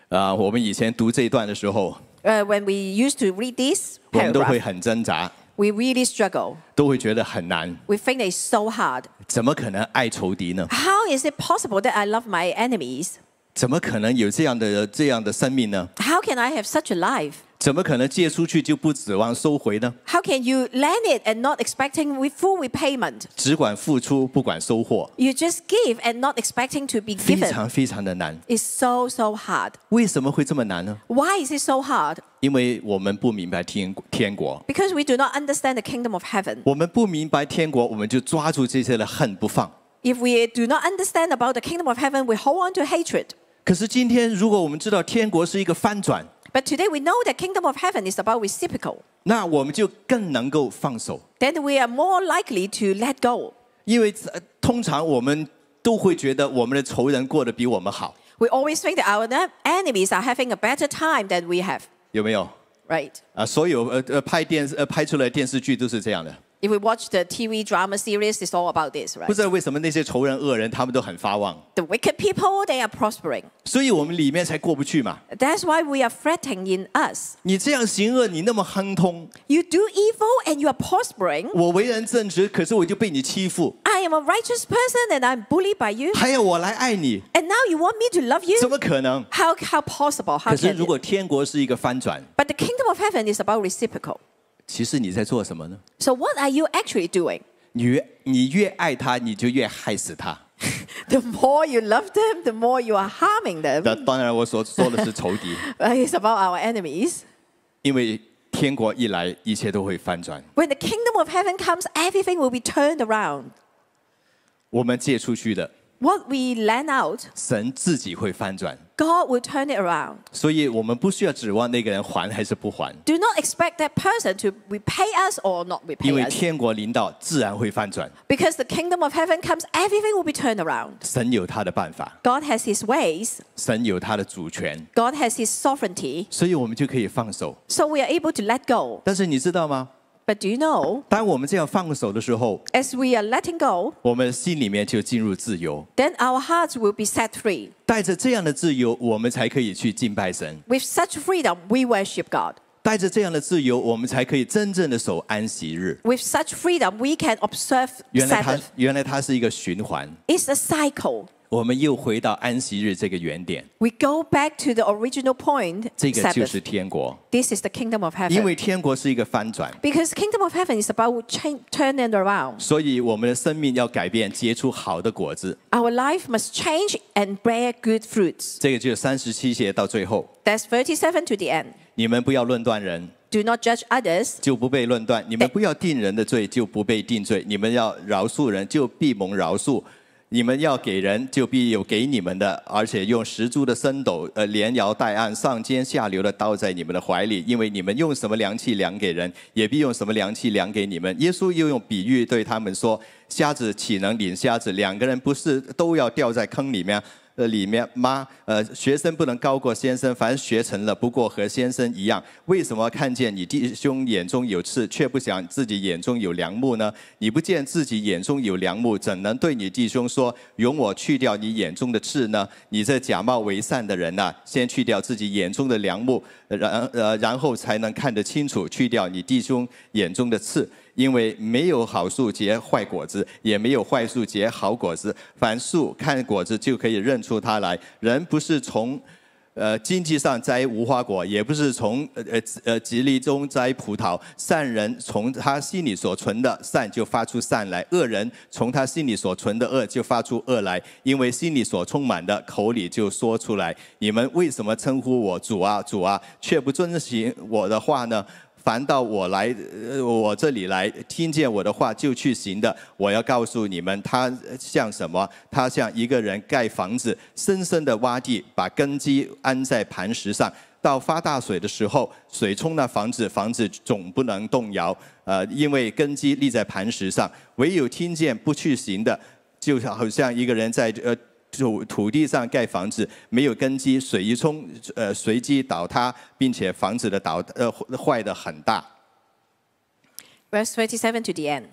啊、我们以前读这一段的时候，Uh, when we used to read this 我们都会很挣扎，we really struggle. 都会觉得很难。We think it's so hard. 怎么可能爱仇敌呢？How is it possible that I love my enemies? 怎么可能有这样的这样的生命呢？ How can I have such a life? 怎么可能借出去就不指望收回呢？ How can you lend it and not expecting with full repayment? 只管付出，不管收获， You just give and not expecting to be 非 given. 常非常的难。 It's so, so hard. 为什么会这么难呢？ Why is it so hard? 因为我们不明白天天国， Because we do not understand the kingdom of heaven. 我们不明白天国，我们就抓住这些的恨不放。 If we do not understand about the kingdom of heaven, we hold on to hatred. 可是今天，如果我们知道天国是一个翻转， But today we know that kingdom of heaven is about reciprocal. 那我们就更能够放手， Then we are more likely to let go. 因为、呃通常我们都会觉得我们的仇人过得比我们好， We always think that our enemies are having a better time than we have, 有没有？ right? 啊，所有呃呃拍电视呃拍出来的电视剧都是这样的。 If we watch the TV drama series, it's all about this, 不 right? 知道为什么那些仇人恶人他们都很发旺， The wicked people, they are prospering. 所以我们里面才过不去嘛。 That's why we are fretting in us. 你这样行恶，你那么亨通， You do evil and you are prospering. 我为人正直，可是我就被你欺负， I am a righteous person and I'm bullied by you. 还要我来爱你， And now you want me to love 怎 you? 么可能？ How, how possible? How 可是 can 如 it? 果天国是一个翻转， But the kingdom of heaven is about reciprocal. 其实你在做什么呢？So what are you actually doing? 你越你越爱他，你就越害死他。The more you love them, the more you are harming them. 那当然，我所说的是仇敌，Uh, It's about our enemies. 因为天国一来，一切都会翻转。When the kingdom of heaven comes, everything will be turned around. 我们借出去的，What we lend out, 神自己会翻转，God will turn it around. 所以我们不需要指望那个人还还是不还， Do not expect that person to repay us or not 因 repay 为 us. 天国临到，自然会翻转。 Because the kingdom of heaven comes, everything will be turned around. 神有他的办法， God has his ways, 神有他的主权， God has his sovereignty. 所以我们就可以放手。 So we are able to let go. 但是你知道吗？ But do you know, 当我们这样放手的时候， as we are letting go, 我们心里面就进入自由。 then our hearts will be set free. 带着这样的自由，我们才可以去敬拜神； With such freedom, we worship God. 带着这样的自由，我们才可以真正的守安息日。 With such freedom, we can observe 原来它 Sabbath. 原来它是一个循环， It's a cycle. 我们又回到安息日这个原点， We go back to the original point, 这个就是 Sabbath. 天国。 This is the kingdom of 因 heaven. 为天国是一个翻转， Because kingdom of heaven is about change, turning around. 所以我们的生命要改变，结出好的果子。 Our life must change and bear good fruits. 这个就是三十七节到最后， That's 37 to the end. 你们不要论断人， Do not judge others. 就不被论断；你们不要定人的罪，就不被定罪；你们要饶恕人，就必蒙饶恕； 你们要给人，就必有给你们的。而且用十足的升斗，呃，连摇带按，上尖下流的倒在你们的怀里，因为你们用什么量器量给人，也必用什么量器量给你们。耶稣又用比喻对他们说：瞎子岂能领瞎子？两个人不是都要掉在坑里面？呃，里面妈？呃，学生不能高过先生，凡学成了，不过和先生一样。为什么看见你弟兄眼中有刺，却不想自己眼中有梁木呢？你不见自己眼中有梁木，怎能对你弟兄说：“容我去掉你眼中的刺呢？”你这假冒为善的人呐、先去掉自己眼中的梁木，然呃，然后才能看得清楚，去掉你弟兄眼中的刺。因为没有好树结坏果子，也没有坏树结好果子。凡树看果子就可以认出它来。人不是从呃经济上摘无花果，也不是从呃呃呃吉利中摘葡萄。善人从他心里所存的善就发出善来，恶人从他心里所存的恶就发出恶来。因为心里所充满的，口里就说出来。你们为什么称呼我主啊主啊，却不遵行我的话呢？凡到我来，我这里来，听见我的话就去行的，我要告诉你们，他像什么？他像一个人盖房子，深深的挖地，把根基安在磐石上。到发大水的时候，水冲那房子，房子总不能动摇，呃，因为根基立在磐石上。唯有听见不去行的，就好像一个人在呃土土地上盖房子，没有根基，水一冲，呃，随即倒塌，并且房子的倒呃坏的很大。Verse twenty-seven to the end.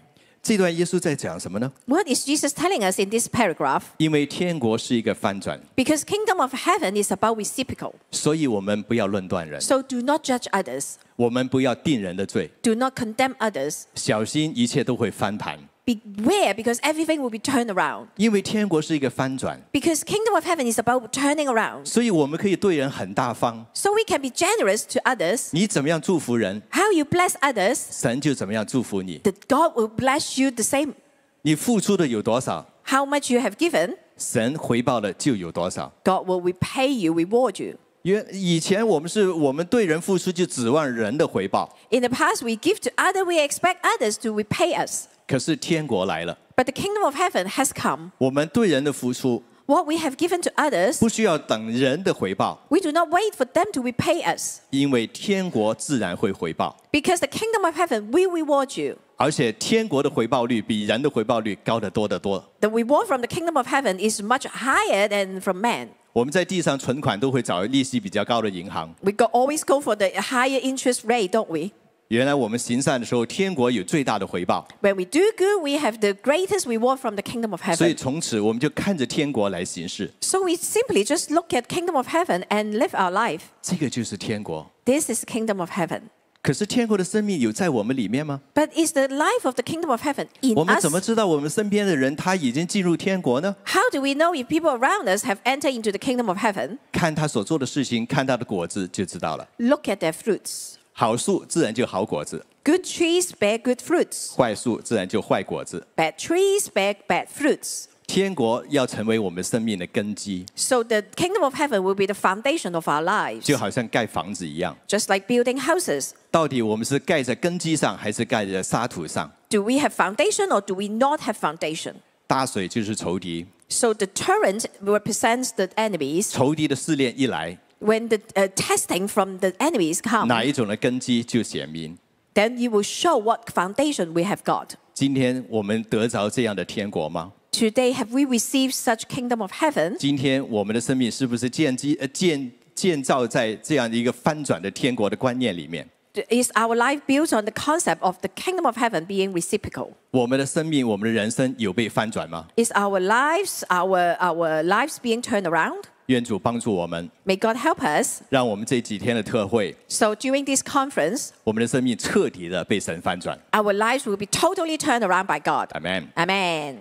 这段耶稣在讲什么呢？What is Jesus telling us in this paragraph? 因为天国是一个翻转，Because kingdom of heaven is about reciprocal. 所以我们不要论断人，So do not judge others. 我们不要定人的罪，Do not condemn others. 小心一切都会翻盘。Beware because everything will be turned around. 因为天国是一个翻转， Because kingdom of heaven is about turning around. 所以我们可以对人很大方。 So we can be generous to others. 你怎么样祝福人， How you bless others, 神就怎么样祝福你。 that God will bless you the same. 你付出的有多少， How much you have given, 神回报的就有多少。 God will repay you, reward you. 原以前我们是我们对人付出就指望人的回报， In the past, we give to others, we expect others to repay us. 可是天国来了， But the kingdom of heaven has come. 我们对人的付出 What we have given to others, 不需要等人的回报， we do not wait for them to repay us. 因为天国自然会回报， Because the kingdom of heaven will reward you. 而且天国的回报率比人的回报率高得多得多。 The reward from the kingdom of heaven is much higher than from man. 我们在地上存款都会找利息比较高的银行， We go, always go for the higher interest rate, don't we? 原来我们行善的时候，天国有最大的回报， When we do good, we have the greatest reward from the kingdom of 所以 heaven. 从此我们就看着天国来行事。 So we simply just look at kingdom of heaven and live our life. 这个就是天国。 This is the kingdom of heaven. 可是天国的生命有在我们里面吗？ But is the life of the kingdom of heaven in 我们 us? 怎么知道我们身边的人他已经进入天国呢？ How do we know if people around us have entered into the kingdom of heaven? 看他所做的事情，看他的果子就知道了。 Look at their fruits. 好树自然就好果子， Good trees bear good fruits. 坏树自然就坏果子。 Bad trees bear bad fruits. 天国要成为我们生命的根基， So the kingdom of heaven will be the foundation of our lives. 就好像盖房子一样。 Just like building houses. 到底我们是盖在根基上，还是盖在沙土上？ Do we have foundation or do we not have foundation? 大水就是仇敌， So the torrent represents the enemies. 仇敌的试炼一来， When the uh, testing from the enemies come, 哪一种的根基就显明。 then you will show what foundation we have got. 今天我们得着这样的天国吗？ Today, have we received such kingdom of heaven? 今天我们的生命是不是建基呃建建造在这样的一个翻转的天国的观念里面？ Is our life built on the concept of the kingdom of heaven being reciprocal? 我们的生命，我们的人生有被翻转吗？ Is our lives, our, our lives being turned around? 愿主帮助我们，May God help us. 让我们这几天的特会，So during this conference, 我们的生命彻底的被神翻转。our lives will be totally turned around by God. Amen。Amen.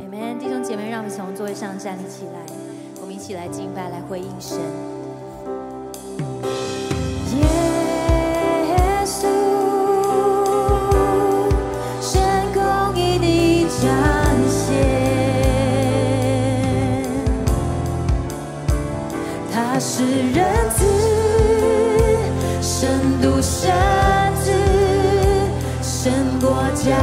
Amen，弟兄姐妹，让我们从座位上站立起来，我们一起来敬拜，来回应神。耶稣，是仁慈，深度深知，胜过家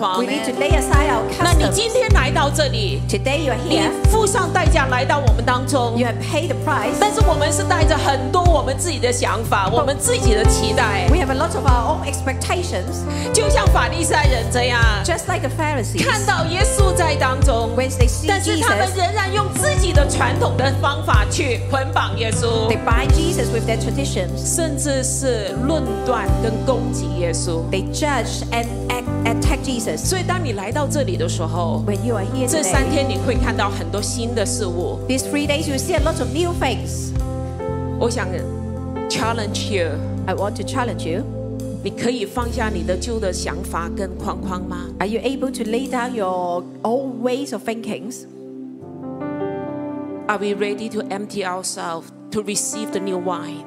We。need to lay aside our 那你 customs. 今天来到这里， Today you are 你 here. 付上代价来到我们当中 You，have paid the price. 但是我们是带着很多我们自己的想法，我们自己的期待， We have a lot of our own expectations, 就像法利赛人这样， just like the Pharisees. 看到耶稣在当中， When they see 但是他们 Jesus, 仍然用自己的传统的方法去捆绑耶稣 they，bind Jesus with their traditions. 甚至是论断跟攻击耶稣。 They judge and act, attack Jesus. 所以，当你来到这里的时候， When you are here 这三 today, 天你会看到很多新的事物。 these three days you will see a lot of new things. 我想 challenge you， I want to challenge you. 你可以放下你的旧的想法跟框框吗？ Are you able to lay down your old ways of thinkings? Are we ready to empty ourselves to receive the new wine?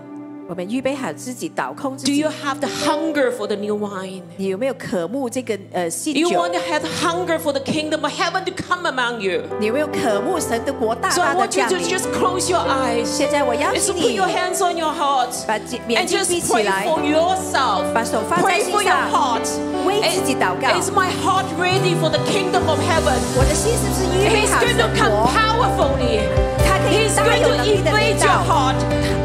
我们预备好自己，倒空自 Do 己 you。have the hunger for the new wine? 你有没有渴慕这个呃新 You 酒 want？to have hunger for the kingdom of heaven to come among you. 你有没有渴慕神的国大 So I 大的 want you 降 to 临？ just close your eyes 现在我邀 and 请 so put 你 your hands on your heart 把眼 and 睛 just 闭起 pray 来， for yourself. 把手放在 Pray 心 for your 上， heart. 为自己祷告。 Is my heart ready for the kingdom of heaven? 我的心是不是预备 He's 好 going 神 to 的 come 国？ powerfully. 他可以 He's 大 going 有 to 能力的领 invade your 导。 heart.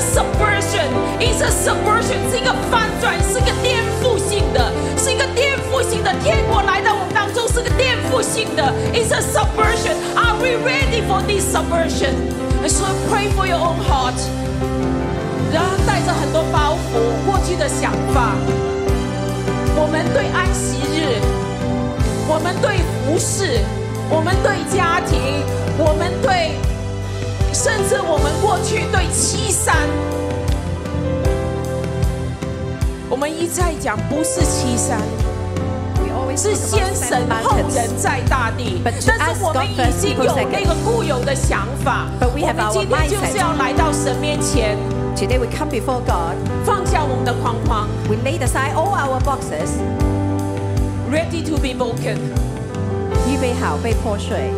Subversion. It's a subversion. 是一个翻转，是一个颠覆性的，是一个颠覆性的。天国来到我们当中，是个颠覆性的。It's a subversion. Are we ready for this subversion? And so pray for your own heart. 然后带着很多包袱、过去的想法，我们对安息日，我们对服饰，我们对家庭，我们对，甚至我们过去对七三，我们一再讲不是七三，是先神后人在大地但是我们已经有那个固有的想法我们今天就是要来到神面前，Today we come before God. 放下我们的框框 We laid aside all our boxes.，ready to be broken。预备好被破碎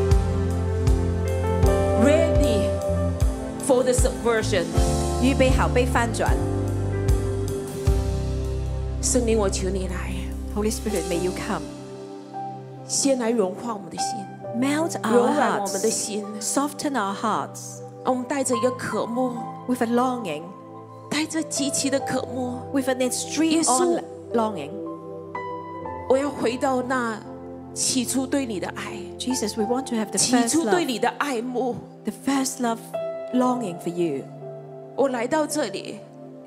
，ready for the subversion。预备好被翻转。圣灵，我求你来， Holy Spirit, may you come. 先来融化我们的心， Melt 柔 our 软我们的 hearts. 心， Soften our hearts 让我们带着一个渴慕， with a longing, 带着极其的渴慕， with an 耶 extreme 稣 on longing. 我要回到那起初对你的爱， Jesus, we want to have the 起 first 初对 love, 你的爱慕。 the first love longing for you. 我来到这里，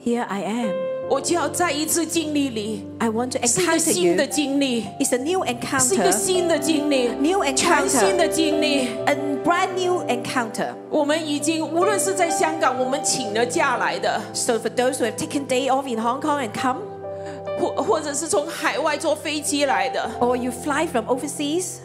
Here I am. 我就要再一次经历你， I want to 是一个 encounter 新的 you. 经历， It's a new 是一个 encounter, 新的经历， new 全新 encounter, 的经历。 a brand new encounter. 我们已经无论是在香港，我们请了假来的， So for those who have taken day off in Hong Kong and come, 或或者是从海外坐飞机来的， or you fly from overseas,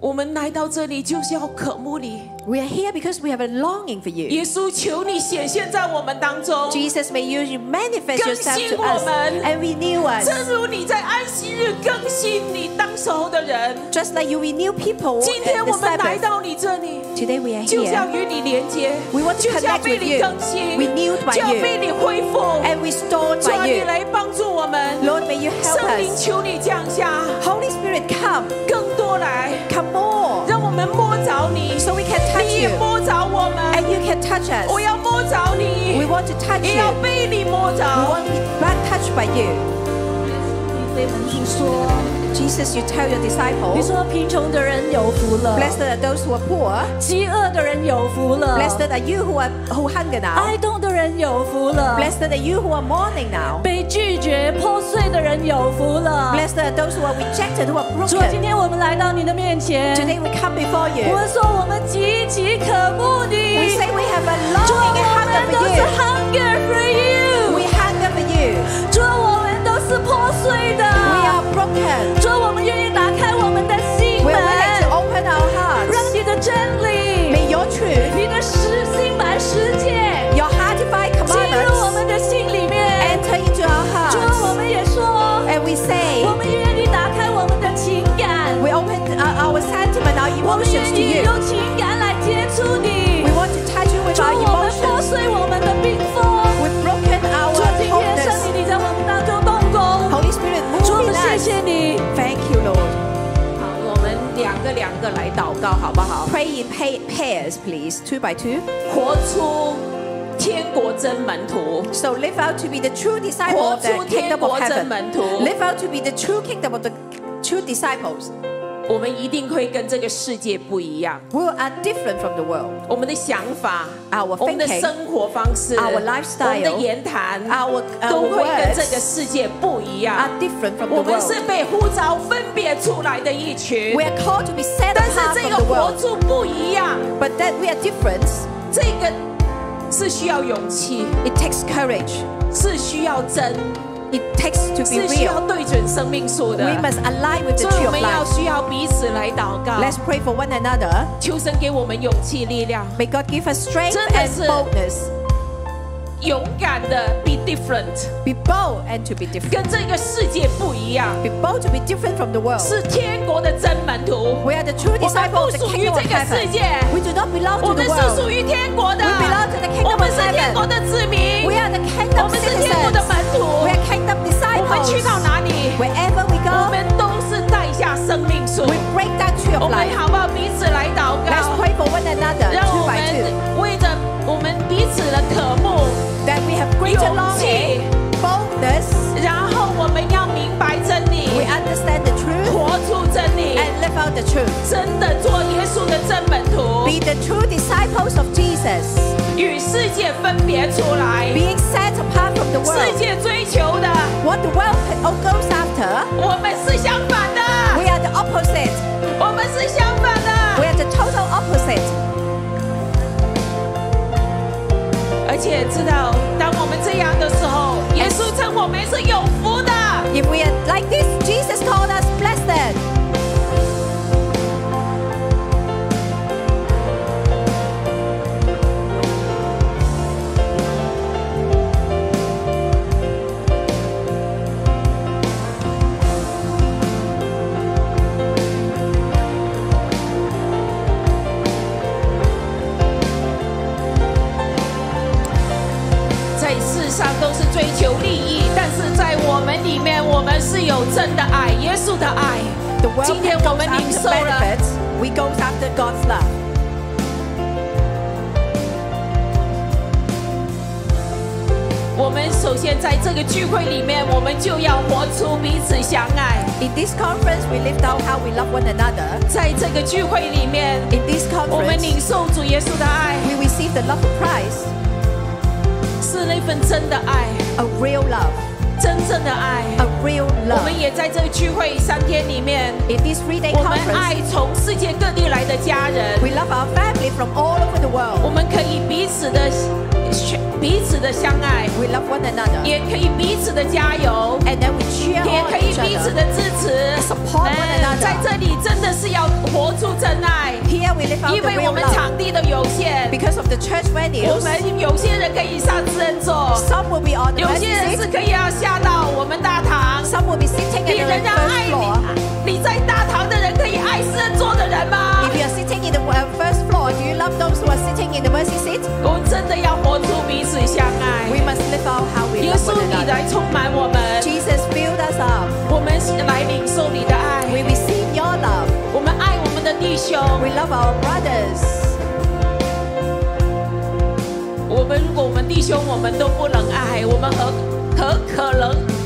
我们来到这里就是要渴慕你。 we are here because we have a longing for you. 耶稣，求你显现在我们当中， Jesus, may you you manifest 更 yourself 新 to 我 us 们。 and renew us. 正如你在安息日更新你当时候的人。 Just like you renew people 今天 at the 我们来 Sabbath. 到你这里， Today we are 就是要 here 与你连接， We want to 就是要 connect 被 with 你 you, 更新， renewed by 就要 you 被你恢复。 and restored 主啊， by 你 you. 来帮助我们， Lord, may you help 圣灵， us. 求你降下 Holy Spirit, come, 更多 来， come more, 让我们摸着你， so we can touch 你也 you 摸着我们， and you can touch us. 我要摸着 We 你， want to touch 也 you. 要被你摸 We 着。 want to be touched by you. 对门徒说 Jesus, you tell your：“ disciples, 你说贫穷的人有福了， blessed are those who are poor. 饥饿的人有福了， Blessed are you who are who hunger now. 哀痛的人有福了， Blessed are you who are mourning now. 被拒绝破碎的人有福了。 Blessed are those who are rejected, who are 主啊，今 broken. 天我们来到你的面前， Today we come before 我 you. 们说我们极其渴慕 We 你， say we have a 主啊， longing and 我 hunger 们都 for 是 you. hunger for you， We hunger for you. 主啊，我们都是破碎的， We are Broken. 主，我们愿意打个两个来祷告，好不好？ Pray in pa- pairs, please, two by two. 活出天国真门徒。 So live out to be the true disciple of the 活出天 kingdom 国 of 真 heaven. 门徒。 Live out to be the true kingdom of the true disciples. 我们一定会跟这个世界不一样。We are different from the world. 我们的想法 Our 我们的 thinking 生活方式 our lifestyle 我们的言谈 our- 都会跟这个世界不一样 Are。different from 我 the 们是 world. 我们是被呼召分别出来的一群 We，are called to be set 但是 apart 这 from 个 the world. 但是这个活出不一样，But that we are different. 这个是需要勇气，It takes courage. 是需要真，It takes to be 是需要.对准生命树的 We。must align with the 所以我们要.需要彼此来祷告，Let's pray for one another. 求神给我们勇气、力量，May God give us strength and boldness. 勇敢的 be different，Be bold and to be different. 跟这个世界不一样，Be bold to be different from the world. 是天国的真门徒。We are the true 我们 disciples 不 of the 属于 kingdom of 这个世 heaven. 界，We do not belong 我 to the world. 我们是属于天国的。We belong to the kingdom 我们 of heaven. 我们是天国的子民，We are the kingdom citizens. 我们是天国的门徒。We are kingdom disciples. 我们去到哪里，Wherever we go, 我们都是带下生命树。we break that tree 我 of 们 life. 我们好不好彼此来祷告 Let's？pray for one another, 让 two 我们.为着我们彼此的渴慕，That we have greater 勇 longing, 气， boldness. 然后我们要明白真 We 理， understand the truth 活出真理， and live out the truth. 真的做耶稣的真门徒， Be the true disciples of Jesus. 与世界分别出来。 Being set apart from the 世 world. 界追求的， What the world goes after, 我们是相反的， we are the opposite. 我们是相反 We 的。 are the total opposite. 且知道，当我们这样的时候，耶稣称我们是有福的。If we are like this, Jesus called us 我们里面，我们是有真的爱，耶稣的爱。今天我们领受了. We goes after God's love. 我们首先在这个聚会里面，我们就要活出彼此相爱。In this conference, we lift out how we love one another. 在这个聚会里面，In this conference, 我们领受主耶稣的爱，we receive the love of Christ, 是那份真的爱，a real love, 真正的爱。a real love. 我们也在这个聚会三天里面，In this three-day 我们爱从世界各地来的家人，we love our family from all over the world. 我们可以彼此的彼此的相爱，We love one another, 也可以彼此的加油，and then we cheer 也可以彼此的支持。Support one 嗯 another. 在这里真的是要活出真爱，Here we live out 因为我们场地的有限，because of the church venue，我们有些人可以上智恩座，Some will be on the 有些人是可以要下到我们大堂。Some will be sitting in the floor. 你，在大堂的人可以爱世人座的人吗 If？you are sitting in the uh, first floor, do you love those who are sitting in the mercy seat? 我们真的要活出彼此相爱 We。must live out how we love 稣，one 你 another. 来充满我们，Jesus filled us up. 我们来领受你的爱，We receive your love. 我们爱我们的弟兄。We love our brothers. 我们如果我们弟兄我们都不能爱，我们何何可能？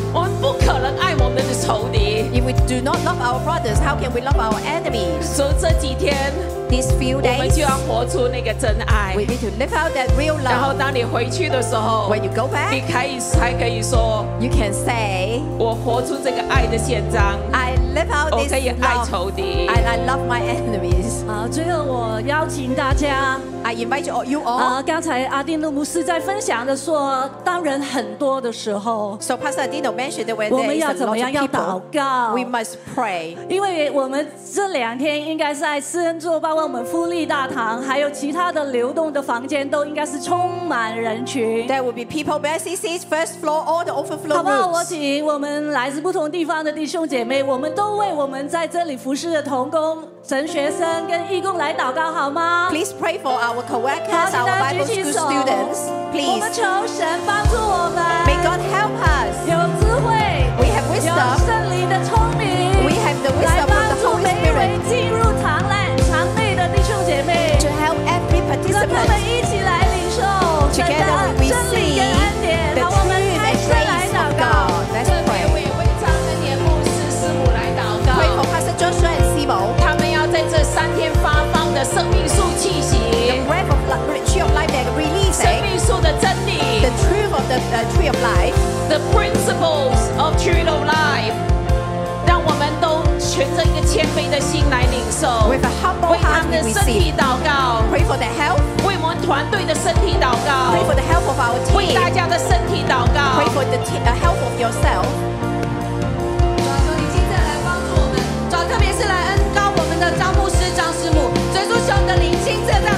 我们不可能爱我们的仇敌。 If we do not love our brothers, how can we love our enemies? 所以这几天 These few 我们 days, 就要活出那个真爱 we。need to live out that real 然后 love. 当你回去的时候， When you go 你 back, 可以才可以说， you can say, 我活出这个爱的宪章， I live out 我 this 可以爱.仇敌。I, I love my enemies. 呃，最后我邀请大家，I invite you all. 呃，刚才阿丁路牧师在分享的说，当人很多的时候，so Pastor Dino mentioned that when 我 there 们 is 要 a 怎 lot 么样？of 要祷 people, 告 we。must pray. 因为我们这两天应该在私人座，包括我们富丽大堂，还有其他的流动的房间，都应该是充满人群。There will be people, BSCC's first floor, all the overflow 好不好？我.请我们来自不同地方的弟兄姐妹，我们都为我们在这里服侍的童工、神学生跟义工来祷告，好吗？Please pray for our 好，co-workers, 请 our Bible school。students. Please. 我们求神帮助我们，May God help us. 有智慧 We have 有 wisdom. 圣灵的聪明 We have the wisdom 帮 of the 助每一位进入堂内堂内的弟兄姐妹，to help every participant 跟他们一起来领受神 Together the uh, tree of life.，the principles of tree of life，让我们都存着一个谦卑的心来领受，With a humble 为他 heart 们 we 的身体 receive. 祷告，Pray for their health. 为我们团队的身体祷告 Pray，for the health of our 为 team. 大家的身体祷告 Pray。for the uh, health of yourself. 主啊，求你亲自来帮助我们，主啊，特别是来恩高我们的张牧师、张师母，主耶稣求你的灵亲自在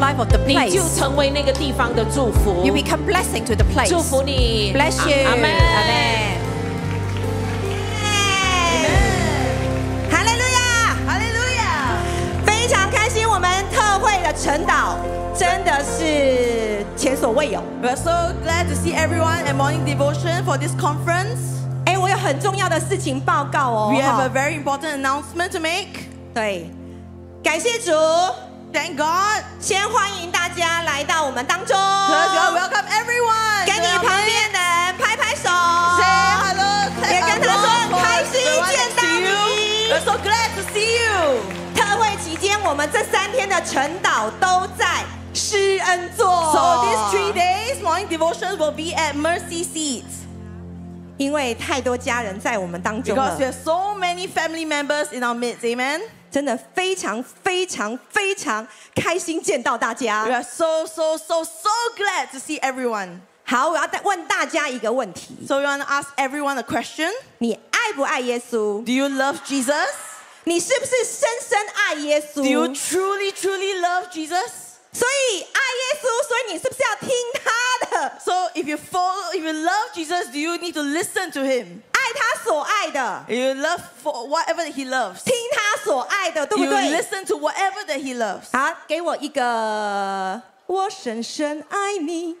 life of the 你就 place. 成为那个地方的祝福。You become blessing to the place. 祝福你 Bless you. 阿门。Amen. 哈利路亚，哈利路亚！非常开心，我们特会的晨祷真的是前所未有。We're so glad to see everyone at morning devotion for this conference. 哎，我有很重要的事情报告哦。We have a very important announcement to make. 对，感谢主，们这三天的晨祷都在施恩座。 So these three days, morning devotions will be at Mercy Seats. 因为太多家人在我们当中了 Because we，have so many family members in our midst. Amen. 真的非常非常非常开心见到大 We 家。 are so, so, so, so glad to see everyone. 好，我要再问大家一个问题： So we want to ask everyone a question. 你爱 爱不爱耶稣？ Do you love Jesus? 你是不是深深爱耶 Do you 稣？ truly, truly love Jesus? 所以爱耶稣，所以你是不是要听他的， So if you follow, if you love Jesus, do you need to listen to him? 爱他所爱的， You love for whatever that he loves. 听他所爱的，对不 You 对？ listen to whatever that he loves. 好，给我一个，我深深爱你。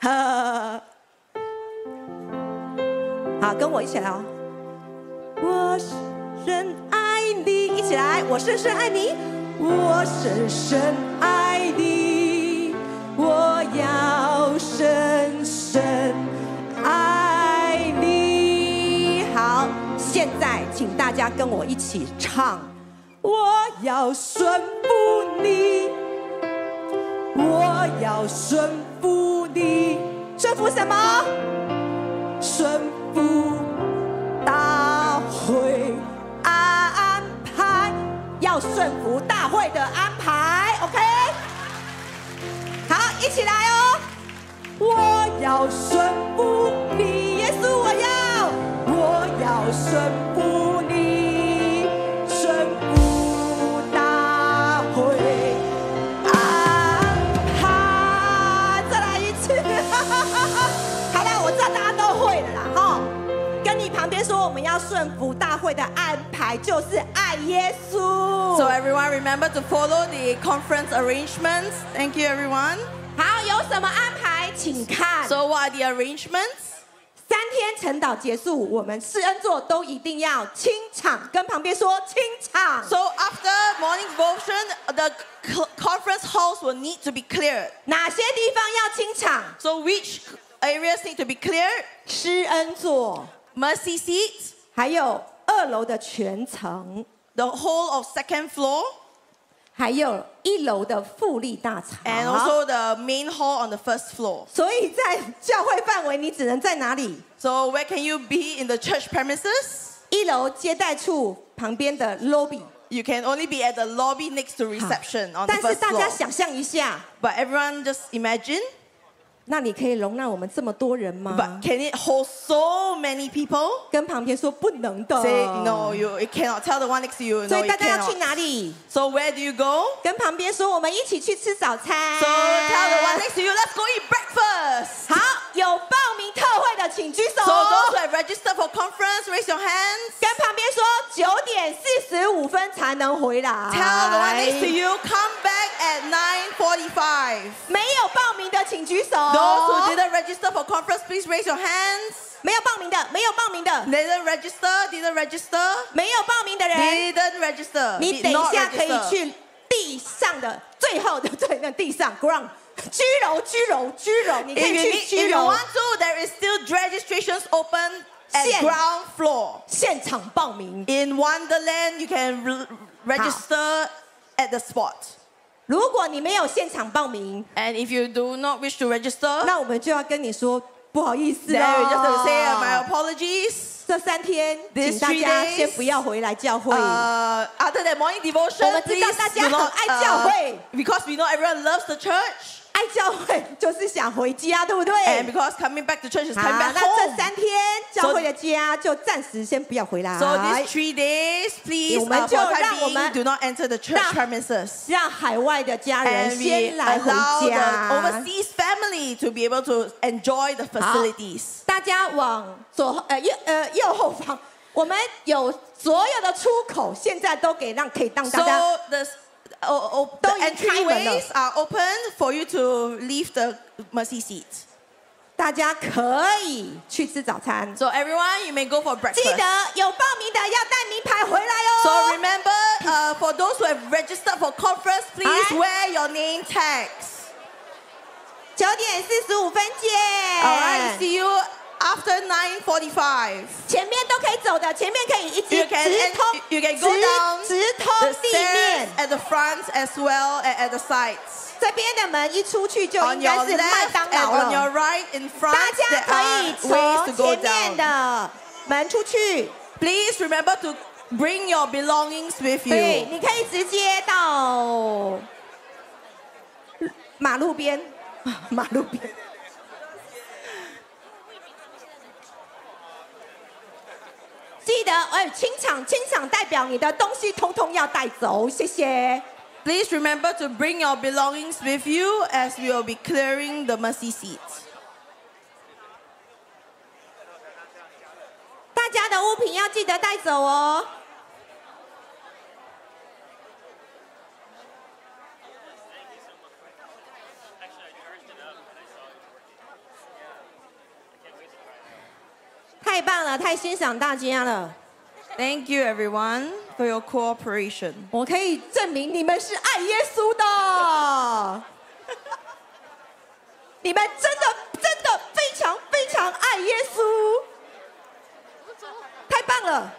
呵，好，跟我一起来哦。我深 爱你，一起来，我深深爱你，我深深爱你，我要深深爱你。好，现在请大家跟我一起唱。我要顺服你，我要顺服你，顺服什么？顺服大顺服大会的安排，OK？好，一起来哦！我要顺服你，耶稣，我要，我要顺服顺服大会的安排，就是爱耶稣。 So everyone remember to follow the conference arrangements. Thank you everyone. 好，有什么安排，请看。 So what are the arrangements? 三天晨祷结束，我们施恩座都一定要清场，跟旁边说清场。 So after morning devotion, the c- conference halls will need to be cleared. 哪些地方要清场？ So which areas need to be cleared? 施恩座， Mercy seats, 还有二楼的全层， the whole of second floor, 还有一楼的富丽大 and 堂。 also the main hall on the first floor. 所以在教会范围，你只能在哪里？ So where can you be in the church premises? 一楼接待处旁边的 lobby。 You can only be at the lobby next to reception on the 但是 first 大家 floor. 想象一下， But everyone just imagine. 那你可以容纳我们这么多人吗？But can it hold so many people? 跟旁边说不能的。Say no, you it cannot. Tell the one next to you. 所以大家要去哪里？So where do you go? 跟旁边说，我们一起去吃早餐。So tell the one next to you, let's go eat breakfast. 好，有报名特会的请举手。So those who have registered for conference, raise your hands. 跟旁边说，九点四十五分才能回来。Tell the one next to you, come back at nine forty-five. 没有报名的请举手。Those who didn't register for conference, please raise your hands. 没有报名的，没有报名的， Didn't register, didn't register, 没有报名的人， didn't register. 你 did 等一 not 下可以 register. 去地上的最后的对，那地上 ground 居柔居柔居柔，你可 If 以 you, 去 need, 居 if you 柔 want to, there is still registrations open at现- ground floor. 现场报名。 In Wonderland, you can re- register at the spot. 如果你没有现场报名， And if you do not wish to register, 那我们就要跟你说不好意思 then 了 you just have to say uh, my apologies. 这三天， These 请大 three 家 days, 先不要回来教会。 Uh, other than morning devotion, 我们知道 please 大家 do 很 not, 爱教会。 uh, because we know everyone loves the church. 爱教会就是想回家，对不对？And because coming back to church is，coming back 那这 home. 三天教会的家就暂时先不要回来。So these three days, please, 我 uh, 们就让我们 do not enter the church 让 premises. 让海外的家人先来回 allow the 家。overseas family to be able to enjoy the facilities. 大家往左呃右呃右后方，我们有所有的出口，现在都给让可以让大家 So the, oh, oh, the 都已经开门了。 entryways are open for you to leave the mercy seat. 大家可以去吃早餐。 So everyone, you may go for 记 breakfast. 得有报名的要带名牌回来 So 哦。 remember, uh, for those who have registered for conference, please Alright. wear your name tags. 九点四十五分见。 All right, see you after 9:45. 前面都可以走的，前面可以一直 You 直 can and 通 you can go down 直直 the 通地 stairs 面。 at the front as well and at the sides. 这边的门一出去就 On 应 your 该是麦 left 当 and 劳 on your 了。 right in front, 大家 there 可 are 以 ways to 从 go 前面 down. 的门出去。 Please remember to bring your belongings with 对， you. 你可以直接到马路边，马路边。 记得，哎，清场，清场代表你的东西通通要带走，谢谢。Please remember to bring your belongings with you as we will be clearing the mercy seats. 大家的物品要记得带走哦。太棒了，太欣赏大家了。Thank you, everyone, for your cooperation. 我可以证明你们是爱耶稣的，你们真的真的非常非常爱耶稣，太棒了！